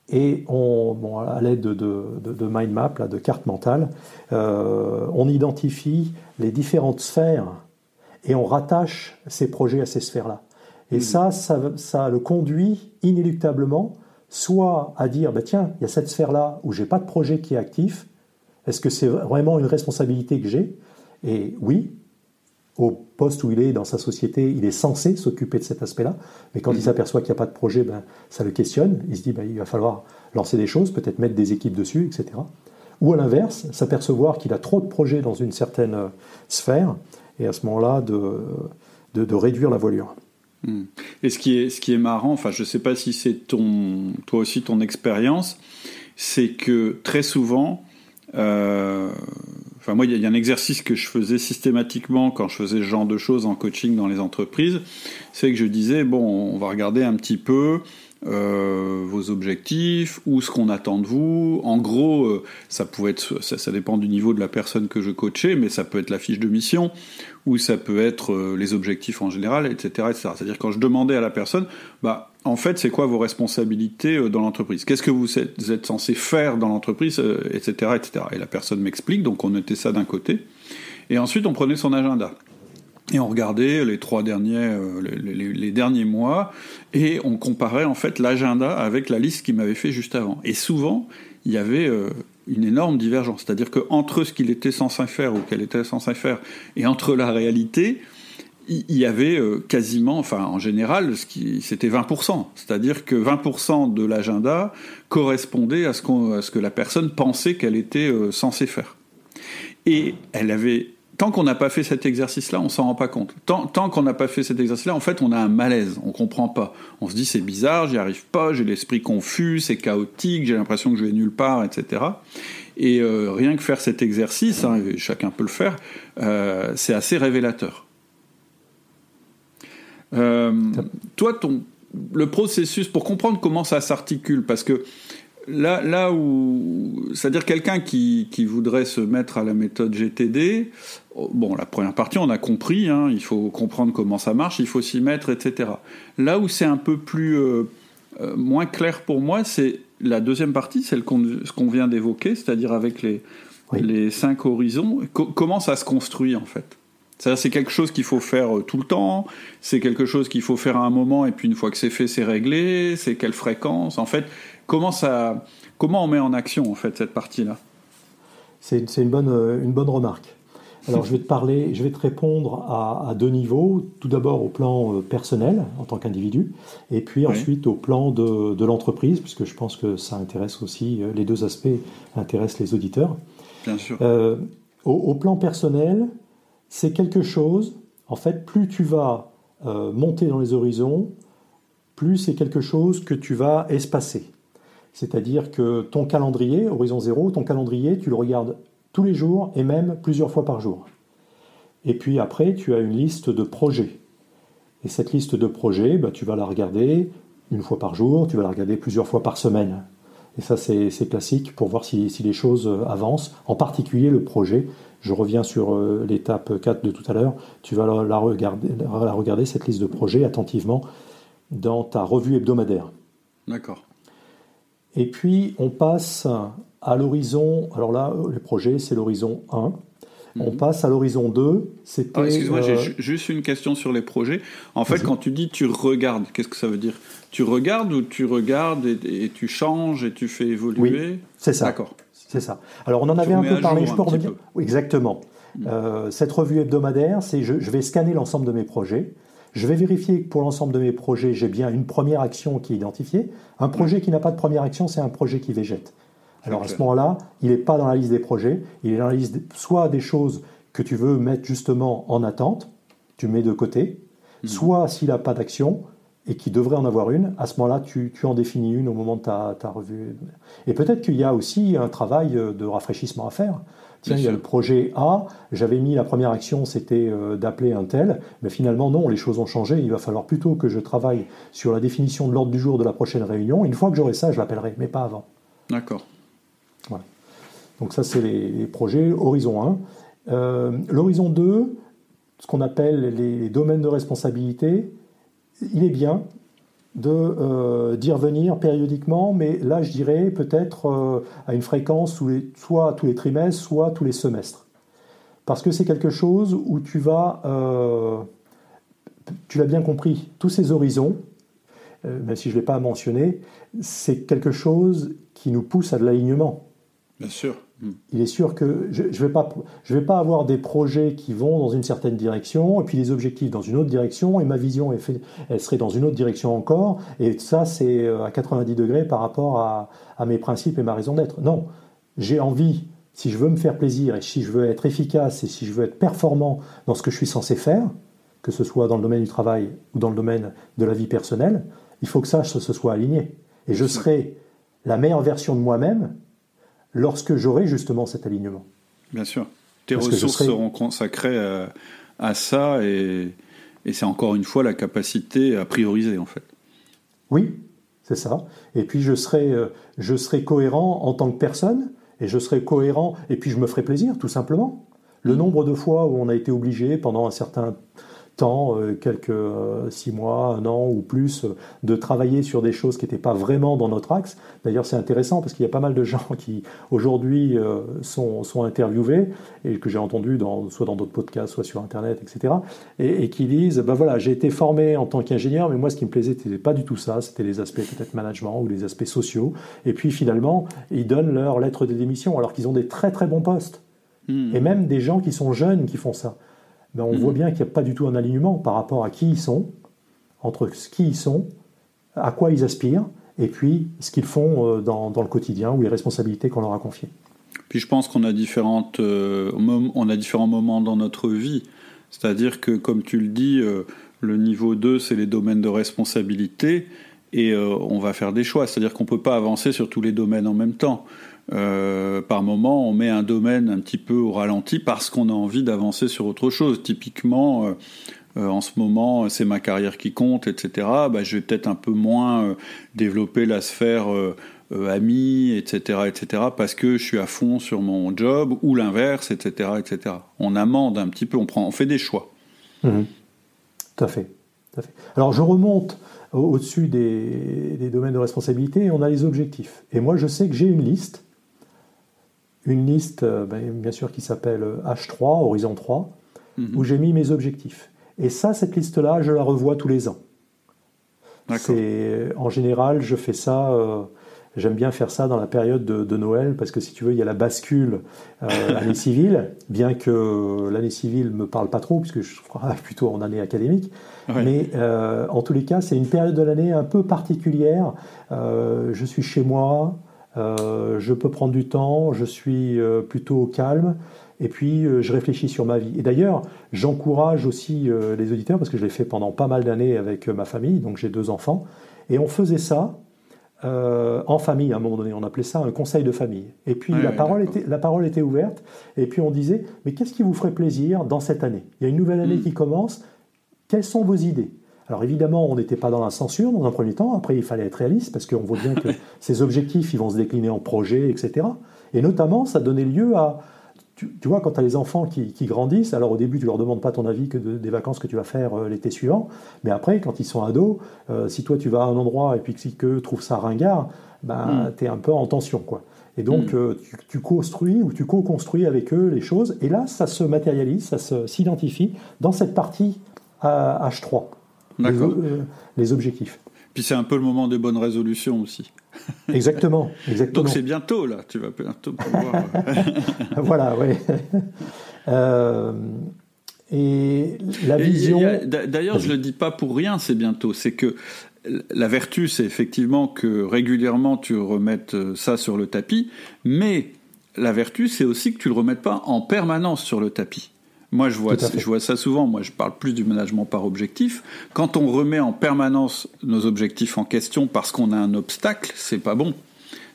et on, à l'aide de, de, mind map, de cartes mentales, euh, on identifie les différentes sphères et on rattache ces projets à ces sphères-là. Et ça, ça, le conduit inéluctablement soit à dire, bah tiens, il y a cette sphère-là où j'ai pas de projet qui est actif, est-ce que c'est vraiment une responsabilité que j'ai? Et oui, au poste où il est dans sa société, il est censé s'occuper de cet aspect-là. Mais quand il mhm. s'aperçoit qu'il n'y a pas de projet, ben, ça le questionne. Il se dit ben, il va falloir lancer des choses, peut-être mettre des équipes dessus, etc. Ou à l'inverse, s'apercevoir qu'il a trop de projets dans une certaine euh, sphère, et à ce moment-là de, de, réduire la voilure. Hmm. Et ce qui est, ce qui est marrant, enfin je ne sais pas si c'est ton, toi aussi ton expérience, c'est que très souvent, euh, enfin moi il y, a un exercice que je faisais systématiquement quand je faisais ce genre de choses en coaching dans les entreprises, c'est que je disais bon on va regarder un petit peu euh, vos objectifs ou ce qu'on attend de vous. En gros, euh, ça pouvait être, ça, dépend du niveau de la personne que je coachais, mais ça peut être la fiche de mission ou ça peut être euh, les objectifs en général, etc., etc. C'est-à-dire quand je demandais à la personne, bah en fait, c'est quoi vos responsabilités dans l'entreprise? Qu'est-ce que vous êtes, censé faire dans l'entreprise, etc., etc. Et la personne m'explique, donc on notait ça d'un côté, et ensuite on prenait son agenda. Et on regardait les trois derniers, euh, les, derniers mois, et on comparait en fait l'agenda avec la liste qu'il m'avait fait juste avant. Et souvent, il y avait euh, une énorme divergence. C'est-à-dire qu'entre ce qu'il était censé faire ou qu'elle était censée faire, et entre la réalité, il y avait euh, quasiment, enfin en général, c'était 20%. C'est-à-dire que 20% de l'agenda correspondait à ce, ce, que la personne pensait qu'elle était censée faire. Et elle avait tant qu'on n'a pas fait cet exercice-là, on s'en rend pas compte. Tant, qu'on n'a pas fait cet exercice-là, en fait, on a un malaise, on comprend pas. On se dit c'est bizarre, j'y arrive pas, j'ai l'esprit confus, c'est chaotique, j'ai l'impression que je vais nulle part, etc. Et euh, rien que faire cet exercice, hein, chacun peut le faire, euh, c'est assez révélateur. Euh, toi, ton, le processus, pour comprendre comment ça s'articule, parce que là, là où, c'est-à-dire quelqu'un qui, qui, voudrait se mettre à la méthode GTD, bon, la première partie, on a compris, hein, il faut comprendre comment ça marche, il faut s'y mettre, etc. Là où c'est un peu plus euh, euh, moins clair pour moi, c'est la deuxième partie, celle qu'on, ce qu'on vient d'évoquer, c'est-à-dire avec les, les cinq horizons. comment ça se construit en fait? C'est quelque chose qu'il faut faire euh, tout le temps, c'est quelque chose qu'il faut faire à un moment et puis une fois que c'est fait, c'est réglé, c'est quelle fréquence En fait, comment, ça, comment on met en action en fait cette partie-là? C'est une bonne, euh, une bonne remarque. Alors je vais te parler, je vais te répondre à, deux niveaux. Tout d'abord au plan euh, personnel en tant qu'individu, et puis ensuite au plan de, de l'entreprise, puisque je pense que ça intéresse aussi les deux aspects intéressent les auditeurs. Bien sûr. au, plan personnel, c'est quelque chose, en fait, plus tu vas euh, monter dans les horizons, plus c'est quelque chose que tu vas espacer. C'est-à-dire que ton calendrier, horizon zéro, ton calendrier, tu le regardes tous les jours et même plusieurs fois par jour. Et puis après, tu as une liste de projets. Et cette liste de projets, bah, tu vas la regarder une fois par jour, tu vas la regarder plusieurs fois par semaine. Et ça, c'est classique pour voir si, les choses avancent, en particulier le projet. Je reviens sur euh, l'étape 4 de tout à l'heure. Tu vas la, regarder, la regarder, cette liste de projets, attentivement dans ta revue hebdomadaire. D'accord. Et puis, on passe à l'horizon. Alors là, les projets, c'est l'horizon 1. On mhm. passe à l'horizon 2. C'était. Ah, excuse-moi, j'ai euh, juste une question sur les projets. En fait, quand tu dis tu regardes, qu'est-ce que ça veut dire? Tu regardes ou tu regardes et, tu changes et tu fais évoluer? Oui, c'est ça. D'accord. C'est ça. Alors, on en avait un peu parlé, je peux revenir Exactement. Mhm. Euh, cette revue hebdomadaire, c'est je, je vais scanner l'ensemble de mes projets. Je vais vérifier que pour l'ensemble de mes projets, j'ai bien une première action qui est identifiée. Un projet qui n'a pas de première action, c'est un projet qui végète. Alors à ce moment-là, il n'est pas dans la liste des projets, il est dans la liste soit des choses que tu veux mettre justement en attente, tu mets de côté, mhm. soit s'il n'a pas d'action et qu'il devrait en avoir une, à ce moment-là, tu, en définis une au moment de ta, ta revue. Et peut-être qu'il y a aussi un travail de rafraîchissement à faire. Tiens, il y a le projet A, j'avais mis la première action, c'était euh, d'appeler un tel, mais finalement non, les choses ont changé, il va falloir plutôt que je travaille sur la définition de l'ordre du jour de la prochaine réunion. Une fois que j'aurai ça, je l'appellerai, mais pas avant. D'accord. Voilà. Donc ça, c'est les, projets Horizon 1. Euh, L'Horizon 2, ce qu'on appelle les domaines de responsabilité, il est bien, euh, d'y revenir périodiquement, mais là je dirais peut-être euh, à une fréquence soit tous les trimestres, soit tous les semestres. Parce que c'est quelque chose où tu vas, tu l'as bien compris, tous ces horizons, même si je ne l'ai pas mentionné, c'est quelque chose qui nous pousse à de l'alignement. Bien sûr. Il est sûr que je ne vais, pas, je vais pas avoir des projets qui vont dans une certaine direction, et puis des objectifs dans une autre direction, et ma vision elle serait dans une autre direction encore, et ça c'est euh, à 90 degrés par rapport à, mes principes et ma raison d'être. Non, j'ai envie si je veux me faire plaisir et si je veux être efficace et si je veux être performant dans ce que je suis censé faire, que ce soit dans le domaine du travail ou dans le domaine de la vie personnelle, il faut que ça se soit aligné. Et je serai la meilleure version de moi-même lorsque j'aurai justement cet alignement. Bien sûr. Tes ressources seront consacrées à, ça et, et c'est encore une fois la capacité à prioriser en fait. Oui, c'est ça. Et puis je serai, euh, je serai cohérent en tant que personne et je serai cohérent et puis je me ferai plaisir tout simplement. Le nombre de fois où on a été obligé pendant un certain temps, euh, quelques euh, six mois, un an ou plus, euh, de travailler sur des choses qui n'étaient pas vraiment dans notre axe. D'ailleurs, c'est intéressant parce qu'il y a pas mal de gens qui aujourd'hui sont, sont, interviewés et que j'ai entendu dans, soit dans d'autres podcasts, soit sur Internet, etc. Et, qui disent, ben voilà, j'ai été formé en tant qu'ingénieur, mais moi, ce qui me plaisait, c'était pas du tout ça. C'était les aspects peut-être management ou les aspects sociaux. Et puis finalement, ils donnent leur lettre de démission alors qu'ils ont des très très bons postes. Hmm. Et même des gens qui sont jeunes qui font ça. Ben, on voit mhm. bien qu'il n'y a pas du tout un alignement par rapport à qui ils sont, entre ce qui ils sont, à quoi ils aspirent, et puis ce qu'ils font euh, dans, le quotidien ou les responsabilités qu'on leur a confiées. Puis je pense qu'on a, différentes, euh, on a différents moments dans notre vie. C'est-à-dire que, comme tu le dis, euh, le niveau 2, c'est les domaines de responsabilité, et on va faire des choix. C'est-à-dire qu'on ne peut pas avancer sur tous les domaines en même temps. Euh, par moment, on met un domaine un petit peu au ralenti parce qu'on a envie d'avancer sur autre chose. Typiquement, euh, euh, en ce moment, c'est ma carrière qui compte, etc. Bah, je vais peut-être un peu moins développer la sphère amis, etc., etc., parce que je suis à fond sur mon job, ou l'inverse, etc., etc. On amende un petit peu, on, prend, on fait des choix. Mmh. Tout, à fait. Alors, je remonte au-dessus des, des, domaines de responsabilité et on a les objectifs. Et moi, je sais que j'ai une liste une liste, euh, ben, bien sûr, qui s'appelle H3, Horizon 3, mhm. où j'ai mis mes objectifs. Et ça, cette liste-là, je la revois tous les ans. C'est, en général, je fais ça. Euh, j'aime bien faire ça dans la période de, Noël parce que si tu veux, il y a la bascule euh, l'année civile, bien que l'année civile me parle pas trop puisque je crois plutôt en année académique. Mais en tous les cas, c'est une période de l'année un peu particulière. je suis chez moi, euh, je peux prendre du temps, je suis euh, plutôt calme, et puis euh, je réfléchis sur ma vie. Et d'ailleurs, j'encourage aussi les auditeurs, parce que je l'ai fait pendant pas mal d'années avec ma famille, donc j'ai deux enfants, et on faisait ça en famille à un moment donné, on appelait ça un conseil de famille. Et puis la, parole était, la parole était ouverte, et puis on disait, mais qu'est-ce qui vous ferait plaisir dans cette année? Il y a une nouvelle année hmm. qui commence, quelles sont vos idées? Alors évidemment, on n'était pas dans la censure dans un premier temps. Après, il fallait être réaliste parce qu'on voit bien que ces objectifs, ils vont se décliner en projets, etc. Et notamment, ça donnait lieu à, tu, vois, quand tu as les enfants qui, grandissent, alors au début, tu leur demandes pas ton avis que des vacances que tu vas faire euh, l'été suivant, mais après, quand ils sont ados, euh, si toi tu vas à un endroit et puis que si qu'eux trouvent ça ringard, ben, tu es un peu en tension, quoi. Et donc, hmm. euh, tu, construis ou tu co-construis avec eux les choses, et là, ça se matérialise, ça s'identifie dans cette partie H3. Euh, les, objectifs. Puis c'est un peu le moment des bonnes résolutions aussi. Exactement, exactement. Donc c'est bientôt là, tu vas bientôt pouvoir. voilà, oui. Euh, et la vision. D'ailleurs, je le dis pas pour rien, c'est bientôt. C'est que la vertu, c'est effectivement que régulièrement tu remettes euh, ça sur le tapis, mais la vertu, c'est aussi que tu le remettes pas en permanence sur le tapis. Moi, je vois, je vois ça souvent. Moi, je parle plus du management par objectif. Quand on remet en permanence nos objectifs en question parce qu'on a un obstacle, c'est pas bon.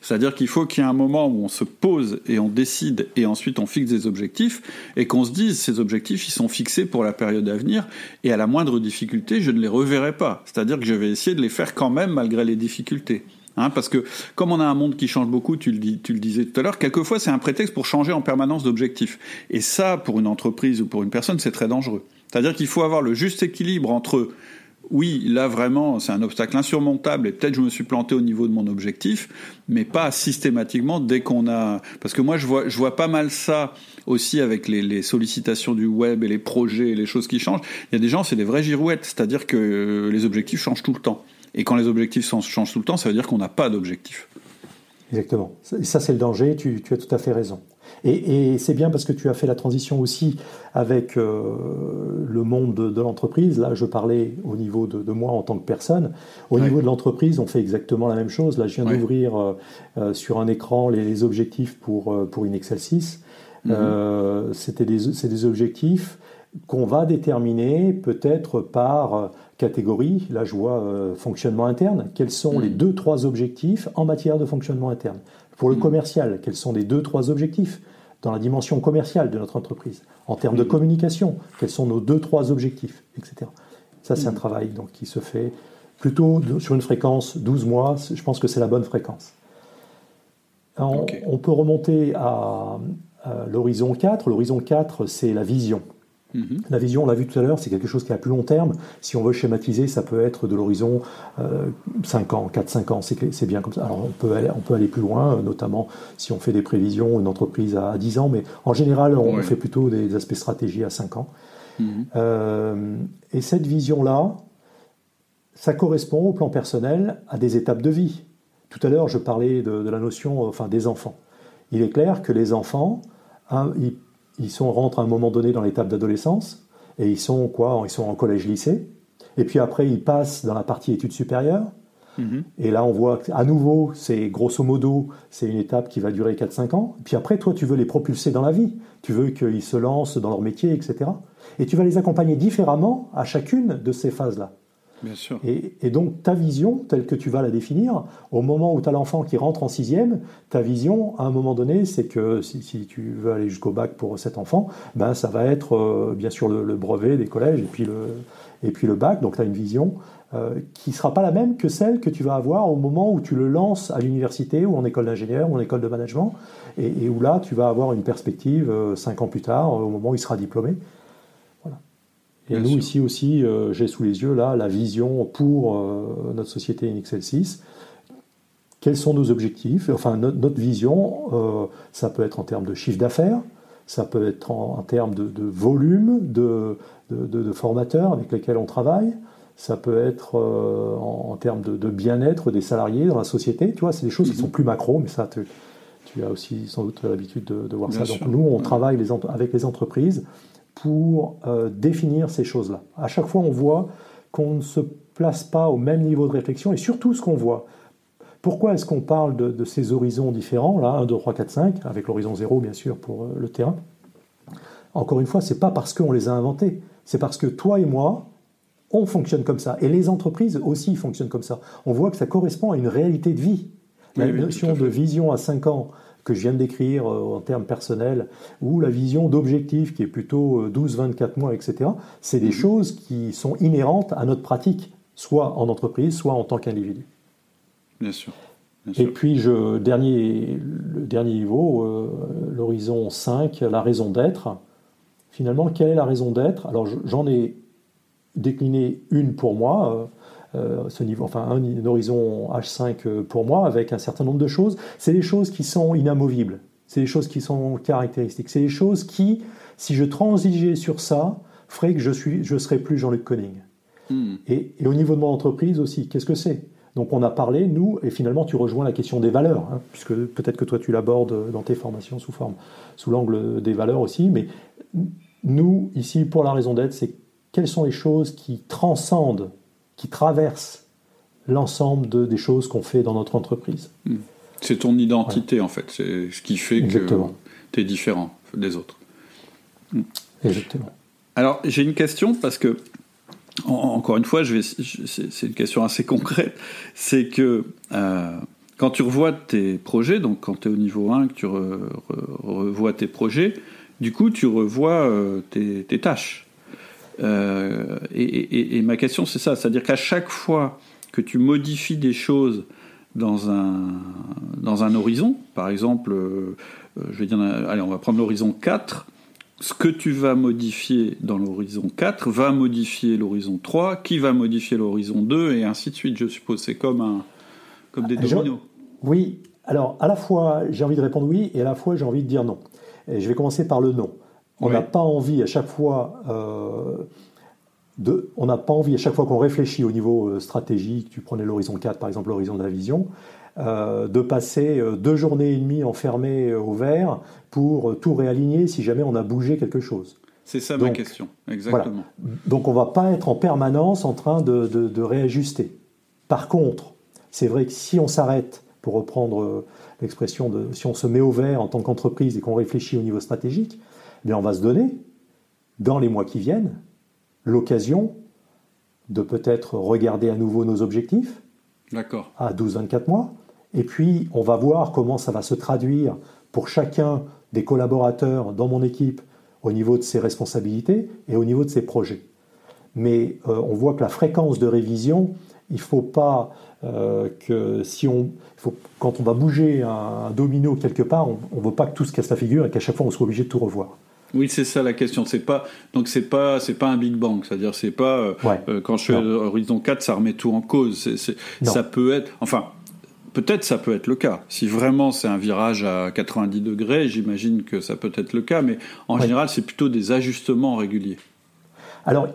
C'est-à-dire qu'il faut qu'il y ait un moment où on se pose et on décide et ensuite on fixe des objectifs et qu'on se dise ces objectifs ils sont fixés pour la période à venir et à la moindre difficulté je ne les reverrai pas. C'est-à-dire que je vais essayer de les faire quand même malgré les difficultés. Hein, parce que comme on a un monde qui change beaucoup, tu le, disais tout à l'heure, quelquefois c'est un prétexte pour changer en permanence d'objectif. Et ça, pour une entreprise ou pour une personne, c'est très dangereux. C'est-à-dire qu'il faut avoir le juste équilibre entre oui, là vraiment, c'est un obstacle insurmontable et peut-être je me suis planté au niveau de mon objectif, mais pas systématiquement dès qu'on a. Parce que moi, je vois, pas mal ça aussi avec les, les, sollicitations du web et les projets et les choses qui changent. Il y a des gens, c'est des vraies girouettes, c'est-à-dire que les objectifs changent tout le temps. Et quand les objectifs changent tout le temps, ça veut dire qu'on n'a pas d'objectif. Exactement. Et ça, c'est le danger, tu, as tout à fait raison. Et, c'est bien parce que tu as fait la transition aussi avec euh, le monde de, l'entreprise. Là, je parlais au niveau de, moi en tant que personne. Au niveau de l'entreprise, on fait exactement la même chose. Là, je viens d'ouvrir euh, euh, sur un écran les, objectifs pour, pour une Excel 6. Mhm. C'était des, c'est des objectifs qu'on va déterminer peut-être par catégorie. Là, je vois fonctionnement interne. Quels sont les mhm. deux, trois objectifs en matière de fonctionnement interne? Pour le mhm. commercial, quels sont les deux, trois objectifs? Dans la dimension commerciale de notre entreprise, en termes de communication, quels sont nos deux, trois objectifs, etc. Ça, c'est un mm. travail donc, qui se fait plutôt sur une fréquence 12 mois, je pense que c'est la bonne fréquence. On, peut remonter à, à l'horizon 4. L'horizon 4, c'est la vision. Mhm. La vision, on l'a vu tout à l'heure, c'est quelque chose qui est à plus long terme. Si on veut schématiser, ça peut être de l'horizon 5 euh, ans, 4-5 ans, c'est bien comme ça. Alors on peut, aller, on peut aller plus loin, euh, notamment si on fait des prévisions, une entreprise à, 10 ans, mais en général, on fait plutôt des aspects stratégie à 5 ans. Mhm. Euh, et cette vision-là, ça correspond au plan personnel à des étapes de vie. Tout à l'heure, je parlais de, la notion enfin, des enfants. Il est clair que les enfants, hein, ils ils sont, rentrent à un moment donné dans l'étape d'adolescence, et ils sont quoi Ils sont en collège-lycée, et puis après ils passent dans la partie études supérieures, mhm. et là on voit à nouveau, c'est grosso modo, c'est une étape qui va durer 4-5 ans, puis après toi tu veux les propulser dans la vie, tu veux qu'ils se lancent dans leur métier, etc. Et tu vas les accompagner différemment à chacune de ces phases-là. Bien sûr. Et, donc ta vision, telle que tu vas la définir, au moment où tu as l'enfant qui rentre en sixième, ta vision, à un moment donné, c'est que si, tu veux aller jusqu'au bac pour cet enfant, ben ça va être euh, bien sûr le, brevet des collèges et puis le, et puis le bac. Donc tu as une vision euh, qui ne sera pas la même que celle que tu vas avoir au moment où tu le lances à l'université ou en école d'ingénieur ou en école de management, et, où là tu vas avoir une perspective euh, cinq ans plus tard, au moment où il sera diplômé. Et nous, ici aussi, euh, j'ai sous les yeux là la vision pour euh, notre société Inxl 6. Quels sont nos objectifs? Enfin, notre, vision, euh, ça peut être en termes de chiffre d'affaires, ça peut être en, termes de, volume de, de, formateurs avec lesquels on travaille, ça peut être en, termes de, bien-être des salariés dans la société. Tu vois, c'est des choses qui mhm. sont plus macro, mais ça, tu, as aussi sans doute l'habitude de, voir ça. Donc nous, on travaille les, avec les entreprises pour euh, définir ces choses-là. À chaque fois, on voit qu'on ne se place pas au même niveau de réflexion et surtout ce qu'on voit. Pourquoi est-ce qu'on parle de, ces horizons différents, là, 1, 2, 3, 4, 5, avec l'horizon 0 bien sûr pour euh, le terrain? Encore une fois, ce n'est pas parce qu'on les a inventés, c'est parce que toi et moi, on fonctionne comme ça. Et les entreprises aussi fonctionnent comme ça. On voit que ça correspond à une réalité de vie. La notion de vision à 5 ans, que je viens de décrire euh, en termes personnels, ou la vision d'objectif qui est plutôt 12-24 euh, mois, etc., c'est des mhm. choses qui sont inhérentes à notre pratique, soit en entreprise, soit en tant qu'individu. Bien sûr. Et puis, je, dernier, le dernier niveau, euh, l'horizon 5, la raison d'être. Finalement, quelle est la raison d'être? Alors, j'en ai décliné une pour moi. Euh, ce niveau, enfin un, horizon H5 euh, pour moi avec un certain nombre de choses. C'est des choses qui sont inamovibles, c'est des choses qui sont caractéristiques, c'est des choses qui, si je transigeais sur ça, ferait que je suis, je serais plus Jean-Luc Conning. Hmm. Et, au niveau de mon entreprise aussi, qu'est-ce que c'est? Donc on a parlé, nous, et finalement tu rejoins la question des valeurs, hein, puisque peut-être que toi tu l'abordes dans tes formations sous forme, sous l'angle des valeurs aussi, mais nous, ici, pour la raison d'être, c'est quelles sont les choses qui transcendent qui traverse l'ensemble des choses qu'on fait dans notre entreprise. Hmm. C'est ton identité en fait, c'est ce qui fait que tu es différent des autres. Hmm. Exactement. Alors j'ai une question parce que, encore une fois, c'est une question assez concrète, c'est que euh, quand tu revois tes projets, donc quand tu es au niveau 1, que tu revois tes projets, du coup tu revois euh, tes, tes tâches. Euh, et, ma question, c'est ça, c'est-à-dire qu'à chaque fois que tu modifies des choses dans un, dans un horizon, par exemple, euh, je vais dire, allez, on va prendre l'horizon 4, ce que tu vas modifier dans l'horizon 4 va modifier l'horizon 3, qui va modifier l'horizon 2, et ainsi de suite, je suppose. C'est comme, un, comme des dominos. Oui, alors à la fois j'ai envie de répondre oui, et à la fois j'ai envie de dire non. Et je vais commencer par le non. On n'a pas envie à chaque fois euh, de, on n'a pas envie, à chaque fois qu'on réfléchit au niveau euh, stratégique, tu prenais l'horizon 4 par exemple, l'horizon de la vision, euh, de passer deux journées et demie enfermées au vert pour tout réaligner si jamais on a bougé quelque chose. C'est ça ma question, exactement. Donc on ne va pas être en permanence en train de, de réajuster. Par contre, c'est vrai que si on s'arrête, pour reprendre l'expression de si on se met au vert en tant qu'entreprise et qu'on réfléchit au niveau stratégique, on va se donner, dans les mois qui viennent, l'occasion de peut-être regarder à nouveau nos objectifs à 12-24 mois. Et puis, on va voir comment ça va se traduire pour chacun des collaborateurs dans mon équipe au niveau de ses responsabilités et au niveau de ses projets. Mais euh, on voit que la fréquence de révision, il ne faut pas euh, que si on, faut, quand on va bouger un, domino quelque part, on ne veut pas que tout se casse la figure et qu'à chaque fois on soit obligé de tout revoir. Oui, c'est ça la question. C'est pas donc c'est pas c'est pas un big bang, c'est-à-dire c'est pas euh, euh, quand je suis à horizon 4, ça remet tout en cause. ça peut être, enfin peut-être ça peut être le cas. Si vraiment c'est un virage à 90 degrés, j'imagine que ça peut être le cas, mais en général c'est plutôt des ajustements réguliers. Alors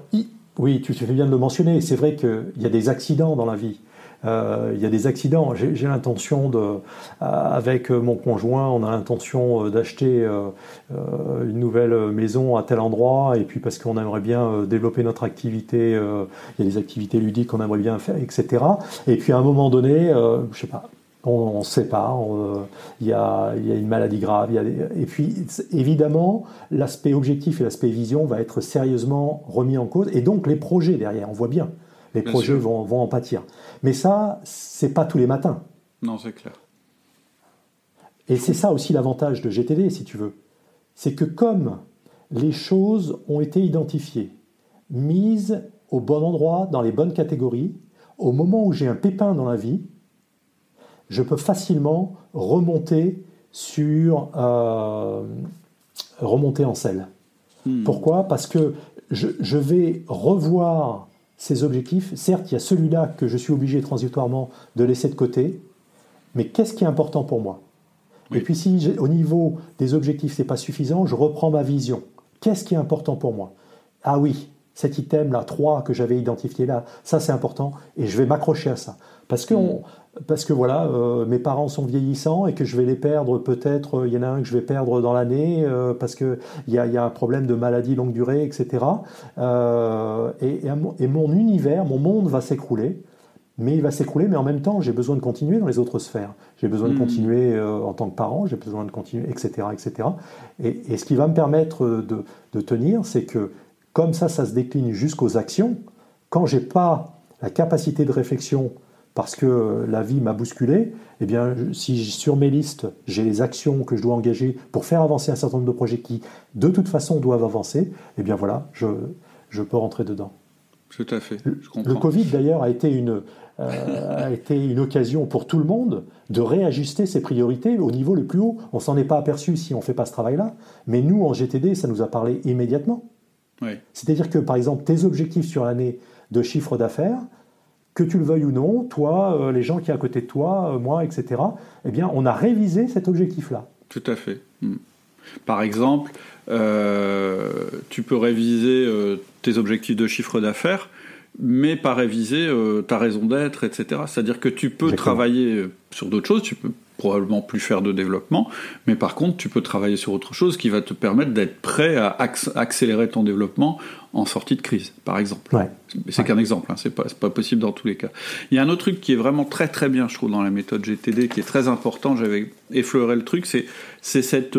oui, tu fais bien de le mentionner. C'est vrai qu'il y a des accidents dans la vie. Euh, il y a des accidents. J'ai l'intention de, euh, avec mon conjoint, on a l'intention euh, d'acheter une nouvelle maison à tel endroit, et puis parce qu'on aimerait bien développer notre activité, il y a des activités ludiques qu'on aimerait bien faire, etc. Et puis à un moment donné, je sais pas, on, ne sait pas, il y, a, une maladie grave, et puis évidemment l'aspect objectif et l'aspect vision va être sérieusement remis en cause, et donc les projets derrière, on voit bien, les projets vont, vont, en pâtir. Mais ça, c'est pas tous les matins. Non, c'est clair. Et c'est ça aussi l'avantage de GTD, si tu veux. C'est que comme les choses ont été identifiées, mises au bon endroit, dans les bonnes catégories, au moment où j'ai un pépin dans la vie, je peux facilement remonter sur euh, remonter en selle. Hmm. Pourquoi? Parce que je, je, vais revoir ces objectifs. Certes, il y a celui-là que je suis obligé transitoirement de laisser de côté, mais qu'est-ce qui est important pour moi? Et puis si au niveau des objectifs c'est pas suffisant, je reprends ma vision. Qu'est-ce qui est important pour moi? Ah oui, cet item là 3 que j'avais identifié là, ça c'est important et je vais m'accrocher à ça. Parce que, parce que voilà, euh, mes parents sont vieillissants et que je vais les perdre peut-être, euh, il y en a un que je vais perdre dans l'année euh, parce qu'il y a, y a un problème de maladie longue durée, etc. et, et, mon univers, mon monde va s'écrouler. Mais il va s'écrouler, mais en même temps, j'ai besoin de continuer dans les autres sphères. J'ai besoin de mm. continuer en tant que parent, j'ai besoin de continuer, etc. etc. Et, et, ce qui va me permettre de, de tenir, c'est que comme ça, ça se décline jusqu'aux actions, quand j'ai pas la capacité de réflexion parce que la vie m'a bousculé, eh bien, si sur mes listes, j'ai les actions que je dois engager pour faire avancer un certain nombre de projets qui, de toute façon, doivent avancer, eh bien voilà, je, je peux rentrer dedans. Tout à fait. Le Covid, d'ailleurs, a été une, euh, a été une occasion pour tout le monde de réajuster ses priorités au niveau le plus haut. On s'en est pas aperçu si on ne fait pas ce travail-là, mais nous, en GTD, ça nous a parlé immédiatement. Oui. C'est-à-dire que, par exemple, tes objectifs sur l'année de chiffre d'affaires, que tu le veuilles ou non, toi, euh, les gens qui sont à côté de toi, euh, moi, etc., eh bien, on a révisé cet objectif-là. Tout à fait. Hmm. Par exemple, euh, tu peux réviser tes objectifs de chiffre d'affaires, mais pas réviser ta raison d'être, etc. C'est-à-dire que tu peux travailler sur d'autres choses, tu peux probablement plus faire de développement, mais par contre, tu peux travailler sur autre chose qui va te permettre d'être prêt à accélérer ton développement en sortie de crise, par exemple. C'est qu'un exemple, hein, c'est pas, pas possible dans tous les cas. Il y a un autre truc qui est vraiment très très bien, je trouve, dans la méthode GTD, qui est très important, j'avais effleuré le truc, c'est cette...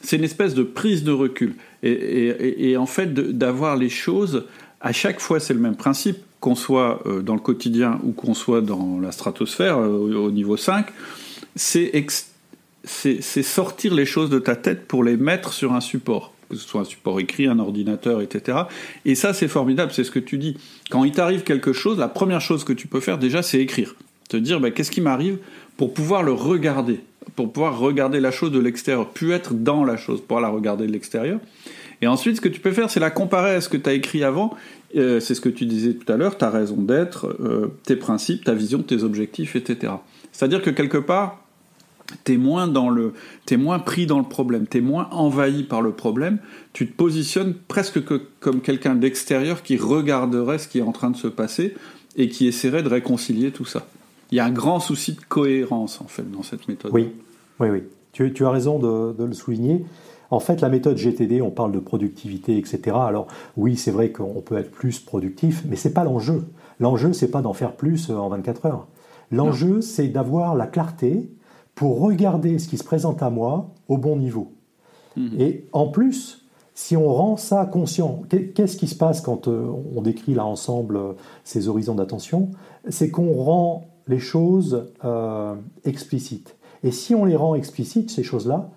C'est une espèce de prise de recul. Et, en fait, d'avoir les choses, à chaque fois, c'est le même principe, qu'on soit euh, dans le quotidien ou qu'on soit dans la stratosphère, euh, au niveau 5, c'est sortir les choses de ta tête pour les mettre sur un support, que ce soit un support écrit, un ordinateur, etc. Et ça, c'est formidable, c'est ce que tu dis. Quand il t'arrive quelque chose, la première chose que tu peux faire déjà, c'est écrire. Te dire, bah, qu'est-ce qui m'arrive pour pouvoir le regarder, pour pouvoir regarder la chose de l'extérieur, puis être dans la chose, pour la regarder de l'extérieur. Et ensuite, ce que tu peux faire, c'est la comparer à ce que tu as écrit avant. Euh, c'est ce que tu disais tout à l'heure, ta raison d'être, euh, tes principes, ta vision, tes objectifs, etc. C'est-à-dire que quelque part, t'es moins dans le, t'es moins pris dans le problème, t'es moins envahi par le problème. Tu te positionnes presque que, comme quelqu'un d'extérieur qui regarderait ce qui est en train de se passer et qui essaierait de réconcilier tout ça. Il y a un grand souci de cohérence en fait dans cette méthode. Oui, oui, oui. Tu, tu as raison de, de, le souligner. En fait, la méthode GTD, on parle de productivité, etc. Alors oui, c'est vrai qu'on peut être plus productif, mais c'est pas l'enjeu. L'enjeu, c'est pas d'en faire plus en 24 heures. L'enjeu, c'est d'avoir la clarté pour regarder ce qui se présente à moi au bon niveau. Mhm. Et en plus, si on rend ça conscient, qu'est-ce qui se passe quand euh, on décrit là ensemble euh, ces horizons d'attention? C'est qu'on rend les choses euh, explicites. Et si on les rend explicites, ces choses-là,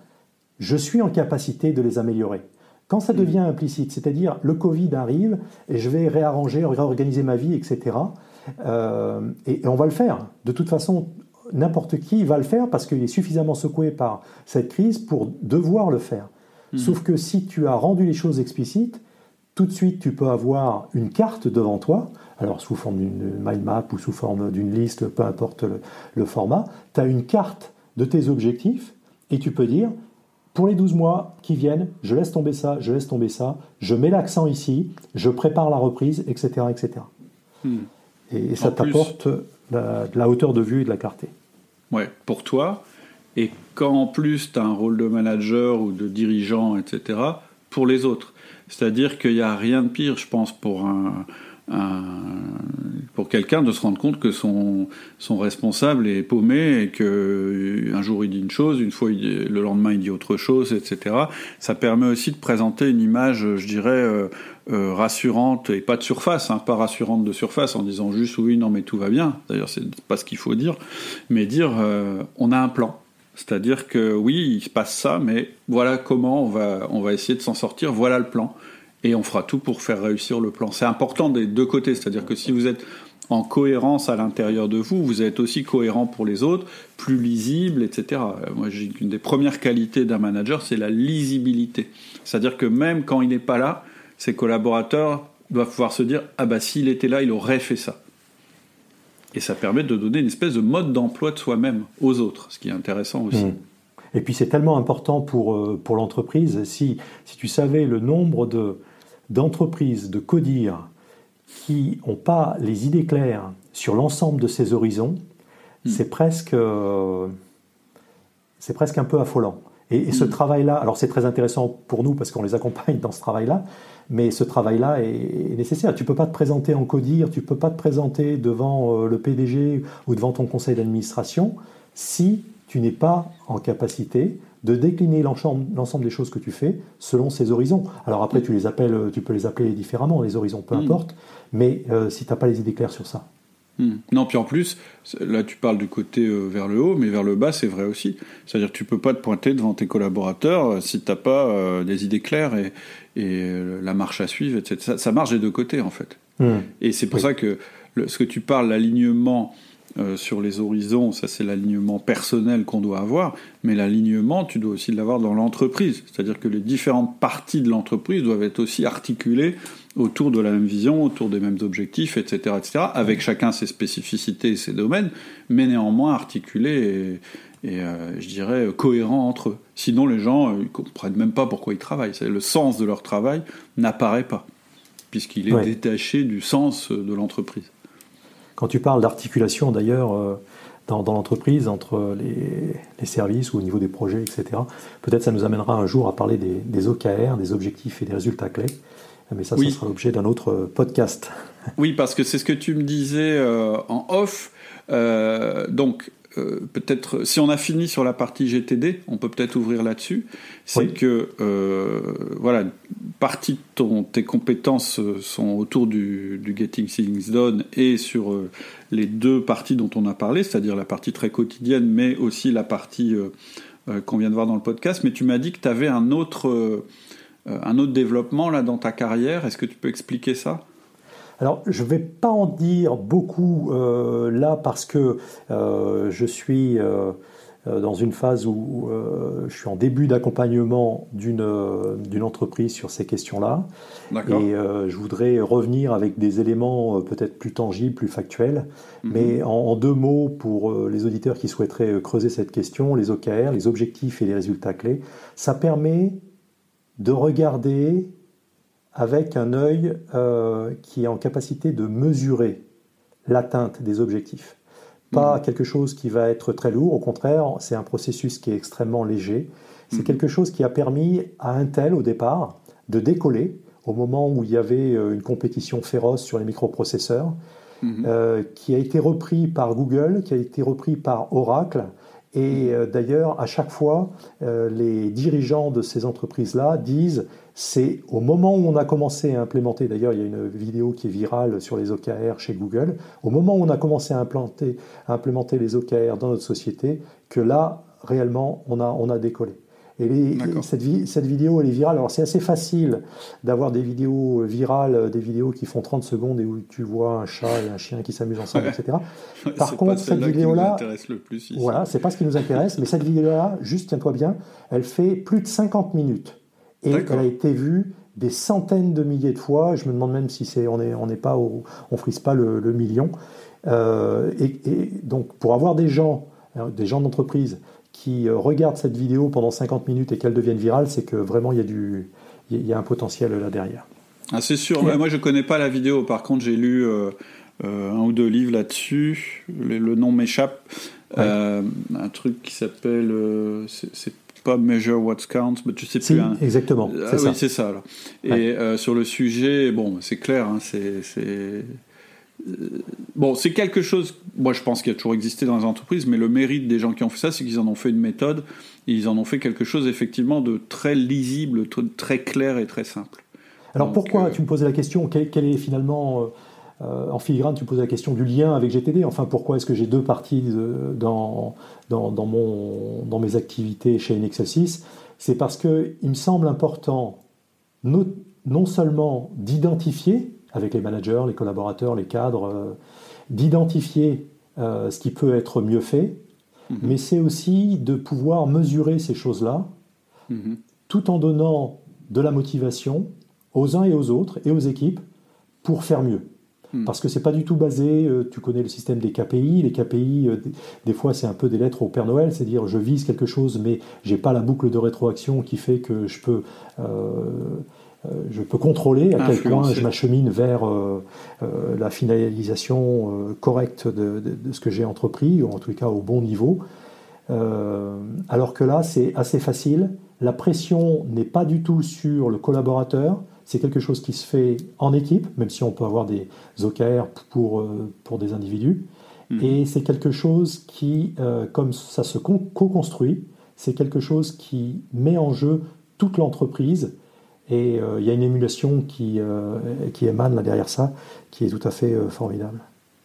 je suis en capacité de les améliorer. Quand ça mhm. devient implicite, c'est-à-dire le Covid arrive et je vais réarranger, réorganiser ma vie, etc. et, on va le faire. De toute façon, n'importe qui va le faire parce qu'il est suffisamment secoué par cette crise pour devoir le faire. Hmm. Sauf que si tu as rendu les choses explicites, tout de suite tu peux avoir une carte devant toi, alors sous forme d'une mind map ou sous forme d'une liste, peu importe le, format, tu as une carte de tes objectifs et tu peux dire, pour les 12 mois qui viennent, je laisse tomber ça, je laisse tomber ça, je mets l'accent ici, je prépare la reprise, etc. etc. Hmm. Et, ça t'apporte de la hauteur de vue et de la clarté. Ouais, pour toi. Et quand en plus tu as un rôle de manager ou de dirigeant, etc., pour les autres. C'est-à-dire qu'il n'y a rien de pire, je pense, pour un, pour quelqu'un de se rendre compte que son, responsable est paumé et que un jour il dit une chose, une fois le lendemain il dit autre chose, etc. Ça permet aussi de présenter une image, je dirais, euh, euh, rassurante et pas de surface, hein, pas rassurante de surface en disant juste oui, non mais tout va bien. D'ailleurs c'est pas ce qu'il faut dire, mais dire euh, on a un plan. C'est-à-dire que oui, il se passe ça, mais voilà comment on va, on va essayer de s'en sortir, voilà le plan et on fera tout pour faire réussir le plan. C'est important des deux côtés, c'est-à-dire que si vous êtes en cohérence à l'intérieur de vous, vous êtes aussi cohérent pour les autres, plus lisible, etc. Moi, j'ai une des premières qualités d'un manager, c'est la lisibilité. C'est-à-dire que même quand il n'est pas là, ses collaborateurs doivent pouvoir se dire ah bah s'il était là, il aurait fait ça. Et ça permet de donner une espèce de mode d'emploi de soi-même aux autres, ce qui est intéressant aussi. Mmh. Et puis c'est tellement important pour, euh, pour l'entreprise. Si, si tu savais le nombre de, d'entreprises, de codir, qui n'ont pas les idées claires sur l'ensemble de ces horizons, hmm. c'est presque, c'est presque un peu affolant. Et, ce hmm. travail-là, alors c'est très intéressant pour nous parce qu'on les accompagne dans ce travail-là, mais ce travail-là est, nécessaire. Tu ne peux pas te présenter en codir, tu ne peux pas te présenter devant euh, le PDG ou devant ton conseil d'administration si tu n'es pas en capacité de décliner l'ensemble des choses que tu fais selon ces horizons. Alors après, tu les appelles, tu peux les appeler différemment, les horizons, peu hmm. importe, mais euh, si tu n'as pas les idées claires sur ça. Hmm. Non, puis en plus, là tu parles du côté euh, vers le haut, mais vers le bas, c'est vrai aussi. C'est-à-dire que tu peux pas te pointer devant tes collaborateurs euh, si tu n'as pas des idées claires et, la marche à suivre, etc. Ça, marche des deux côtés, en fait. Hmm. Et c'est pour ça que ce que tu parles, l'alignement euh, sur les horizons, ça c'est l'alignement personnel qu'on doit avoir, mais l'alignement, tu dois aussi l'avoir dans l'entreprise. C'est-à-dire que les différentes parties de l'entreprise doivent être aussi articulées autour de la même vision, autour des mêmes objectifs, etc., etc., avec chacun ses spécificités et ses domaines, mais néanmoins articulées et, euh, je dirais cohérents entre eux. Sinon, les gens ne euh, comprennent même pas pourquoi ils travaillent. Le sens de leur travail n'apparaît pas, puisqu'il est détaché du sens de l'entreprise. Quand tu parles d'articulation d'ailleurs euh, dans, l'entreprise entre les, services ou au niveau des projets, etc., peut-être ça nous amènera un jour à parler des, OKR, des objectifs et des résultats clés. Mais ça, ça sera l'objet d'un autre podcast. Oui, parce que c'est ce que tu me disais euh, en off. Euh, donc, euh, peut-être, si on a fini sur la partie GTD, on peut peut-être ouvrir là-dessus. C'est que, euh, voilà, partie de tes compétences euh, sont autour du, Getting Things Done et sur les deux parties dont on a parlé, c'est-à-dire la partie très quotidienne, mais aussi la partie qu'on vient de voir dans le podcast. Mais tu m'as dit que tu avais un autre, un autre développement là dans ta carrière. Est-ce que tu peux expliquer ça? Alors, je ne vais pas en dire beaucoup euh, là parce que euh, je suis, euh, dans une phase où je suis en début d'accompagnement d'une entreprise sur ces questions-là. Et je voudrais revenir avec des éléments peut-être plus tangibles, plus factuels. Mhm. Mais en, deux mots, pour les auditeurs qui souhaiteraient creuser cette question, les OKR, les objectifs et les résultats clés, ça permet de regarder avec un œil qui est en capacité de mesurer l'atteinte des objectifs. Pas mhm. quelque chose qui va être très lourd, au contraire, c'est un processus qui est extrêmement léger. C'est mhm. quelque chose qui a permis à Intel, au départ, de décoller au moment où il y avait euh, une compétition féroce sur les microprocesseurs, mhm. euh, qui a été repris par Google, qui a été repris par Oracle. Et euh, d'ailleurs, à chaque fois, les dirigeants de ces entreprises-là disent c'est au moment où on a commencé à implémenter, d'ailleurs il y a une vidéo qui est virale sur les OKR chez Google, au moment où on a commencé à, implémenter les OKR dans notre société, que là, réellement, on a décollé. Et cette, cette, vidéo, elle est virale. Alors, c'est assez facile d'avoir des vidéos virales, des vidéos qui font 30 secondes et où tu vois un chat et un chien qui s'amusent ensemble, etc. Par contre, cette vidéo-là. Voilà, c'est pas ce qui nous intéresse, mais cette vidéo-là, juste tiens-toi bien, elle fait plus de 50 minutes. Et elle a été vue des centaines de milliers de fois. Je me demande même si c'est on n'est on pas on frise pas le, million. Euh, et, donc pour avoir des gens, euh, des gens d'entreprise qui euh, regardent cette vidéo pendant 50 minutes et qu'elle devienne virale, c'est que vraiment il y a du il y a un potentiel là derrière. Ah, c'est sûr. Moi je connais pas la vidéo. Par contre j'ai lu un ou deux livres là-dessus. Le, nom m'échappe. un truc qui s'appelle c'est pas Measure What Counts, mais je sais plus. Hein. Exactement. Ah, oui, c'est ça. Et euh, sur le sujet, bon, c'est clair, hein, c'est. Euh, bon, c'est quelque chose, moi je pense qu'il a toujours existé dans les entreprises, mais le mérite des gens qui ont fait ça, c'est qu'ils en ont fait une méthode, et ils en ont fait quelque chose effectivement de très lisible, très clair et très simple. Alors pourquoi, euh, tu me posais la question, quel, est finalement euh, en filigrane, tu poses la question du lien avec GTD. Enfin, pourquoi est-ce que j'ai deux parties dans, dans, mon, dans mes activités chez Inexcel C'est parce qu'il me semble important non, seulement d'identifier avec les managers, les collaborateurs, les cadres, euh, d'identifier euh, ce qui peut être mieux fait, mhm. mais c'est aussi de pouvoir mesurer ces choses-là mhm. tout en donnant de la motivation aux uns et aux autres et aux équipes pour faire mieux. Hmm. Parce que c'est pas du tout basé, euh, tu connais le système des KPI, les KPI, des, fois c'est un peu des lettres au Père Noël, c'est-à-dire je vise quelque chose mais j'ai pas la boucle de rétroaction qui fait que je peux, euh, je peux contrôler à quel point je m'achemine vers la finalisation correcte de, de, ce que j'ai entrepris, ou en tout cas au bon niveau. alors que là c'est assez facile, la pression n'est pas du tout sur le collaborateur, c'est quelque chose qui se fait en équipe, même si on peut avoir des OKR pour, euh, pour des individus. Mhm. Et c'est quelque chose qui, euh, comme ça se co-construit, c'est quelque chose qui met en jeu toute l'entreprise. Et euh, il y a une émulation qui, qui émane là derrière ça, qui est tout à fait formidable.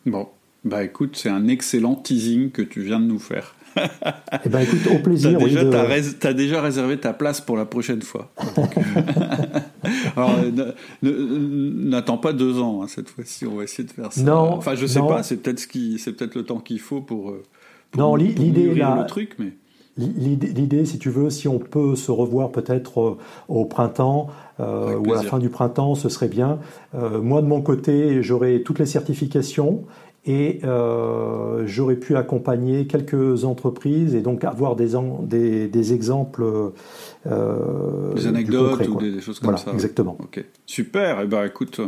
Bon, bah écoute, c'est un excellent teasing que tu viens de nous faire. Eh ben écoute, au plaisir. T'as déjà, déjà, réservé ta place pour la prochaine fois. Alors, n'attends pas deux ans hein, cette fois-ci. On va essayer de faire ça. Non. Enfin, je sais pas. C'est peut-être ce qui, c'est peut-être le temps qu'il faut pour. Euh, non, l'idée le truc, mais. L'idée, si tu veux, si on peut se revoir peut-être euh, au printemps euh, ou à la fin du printemps, ce serait bien. moi, de mon côté, j'aurai toutes les certifications et euh, j'aurais pu accompagner quelques entreprises et donc avoir des, des, des exemples. Euh, des anecdotes ou des, choses comme voilà, Exactement. Ok, super. Et eh ben écoute.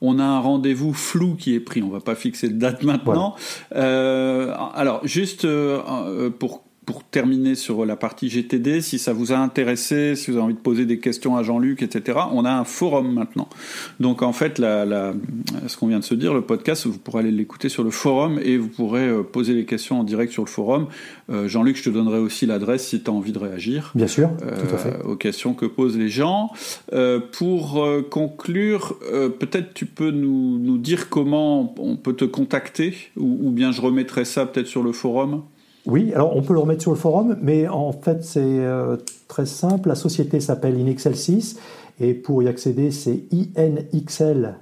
On a un rendez-vous flou qui est pris. On va pas fixer de date maintenant. Euh, alors, juste euh, pour pour terminer sur la partie GTD, si ça vous a intéressé, si vous avez envie de poser des questions à Jean-Luc, etc., on a un forum maintenant. Donc en fait, la, ce qu'on vient de se dire, le podcast, vous pourrez aller l'écouter sur le forum et vous pourrez euh, poser les questions en direct sur le forum. Euh, Jean-Luc, je te donnerai aussi l'adresse si tu as envie de réagir. Bien sûr, tout à fait. Euh, aux questions que posent les gens. pour conclure, peut-être tu peux nous, nous, dire comment on peut te contacter, ou, ou bien je remettrai ça peut-être sur le forum. Oui, alors on peut le remettre sur le forum, mais en fait c'est euh, très simple. La société s'appelle Inexcel 6 et pour y accéder c'est inxl.fr.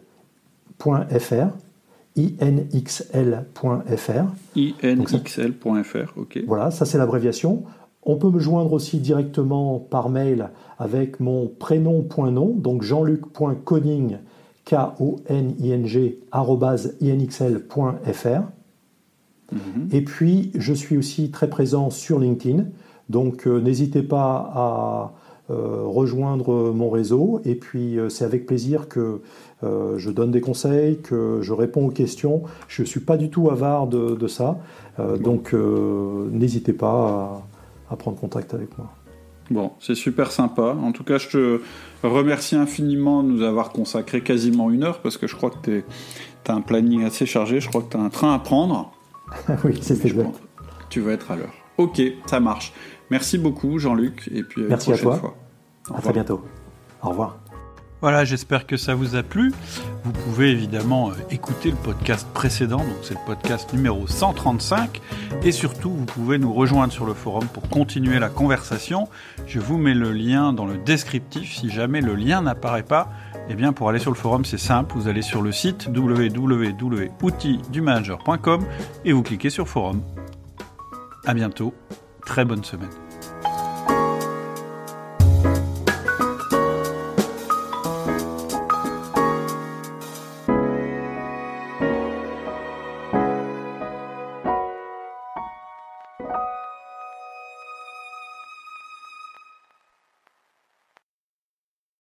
inxl.fr. inxl.fr, ok. Voilà, ça c'est l'abréviation. On peut me joindre aussi directement par mail avec mon prénom.nom, donc jean-luc.conning, K-O-N-I-N-G, inxl.fr. Mhm. Et puis, je suis aussi très présent sur LinkedIn, donc euh, n'hésitez pas à euh, rejoindre mon réseau. Et puis, euh, c'est avec plaisir que je donne des conseils, que je réponds aux questions. Je ne suis pas du tout avare de, ça. Donc, n'hésitez pas à, prendre contact avec moi. Bon, c'est super sympa. En tout cas, je te remercie infiniment de nous avoir consacré quasiment une heure parce que je crois que tu as un planning assez chargé. Je crois que tu as un train à prendre. oui, c'est exact. Tu vas être à l'heure. Ok, ça marche. Merci beaucoup, Jean-Luc. Et puis, Merci à toi. À très bientôt. Au revoir. Voilà, j'espère que ça vous a plu. Vous pouvez évidemment euh, écouter le podcast précédent, donc c'est le podcast numéro 135. Et surtout, vous pouvez nous rejoindre sur le forum pour continuer la conversation. Je vous mets le lien dans le descriptif. Si jamais le lien n'apparaît pas, eh bien pour aller sur le forum, c'est simple. Vous allez sur le site www.outildumanager.com et vous cliquez sur forum. À bientôt. Très bonne semaine.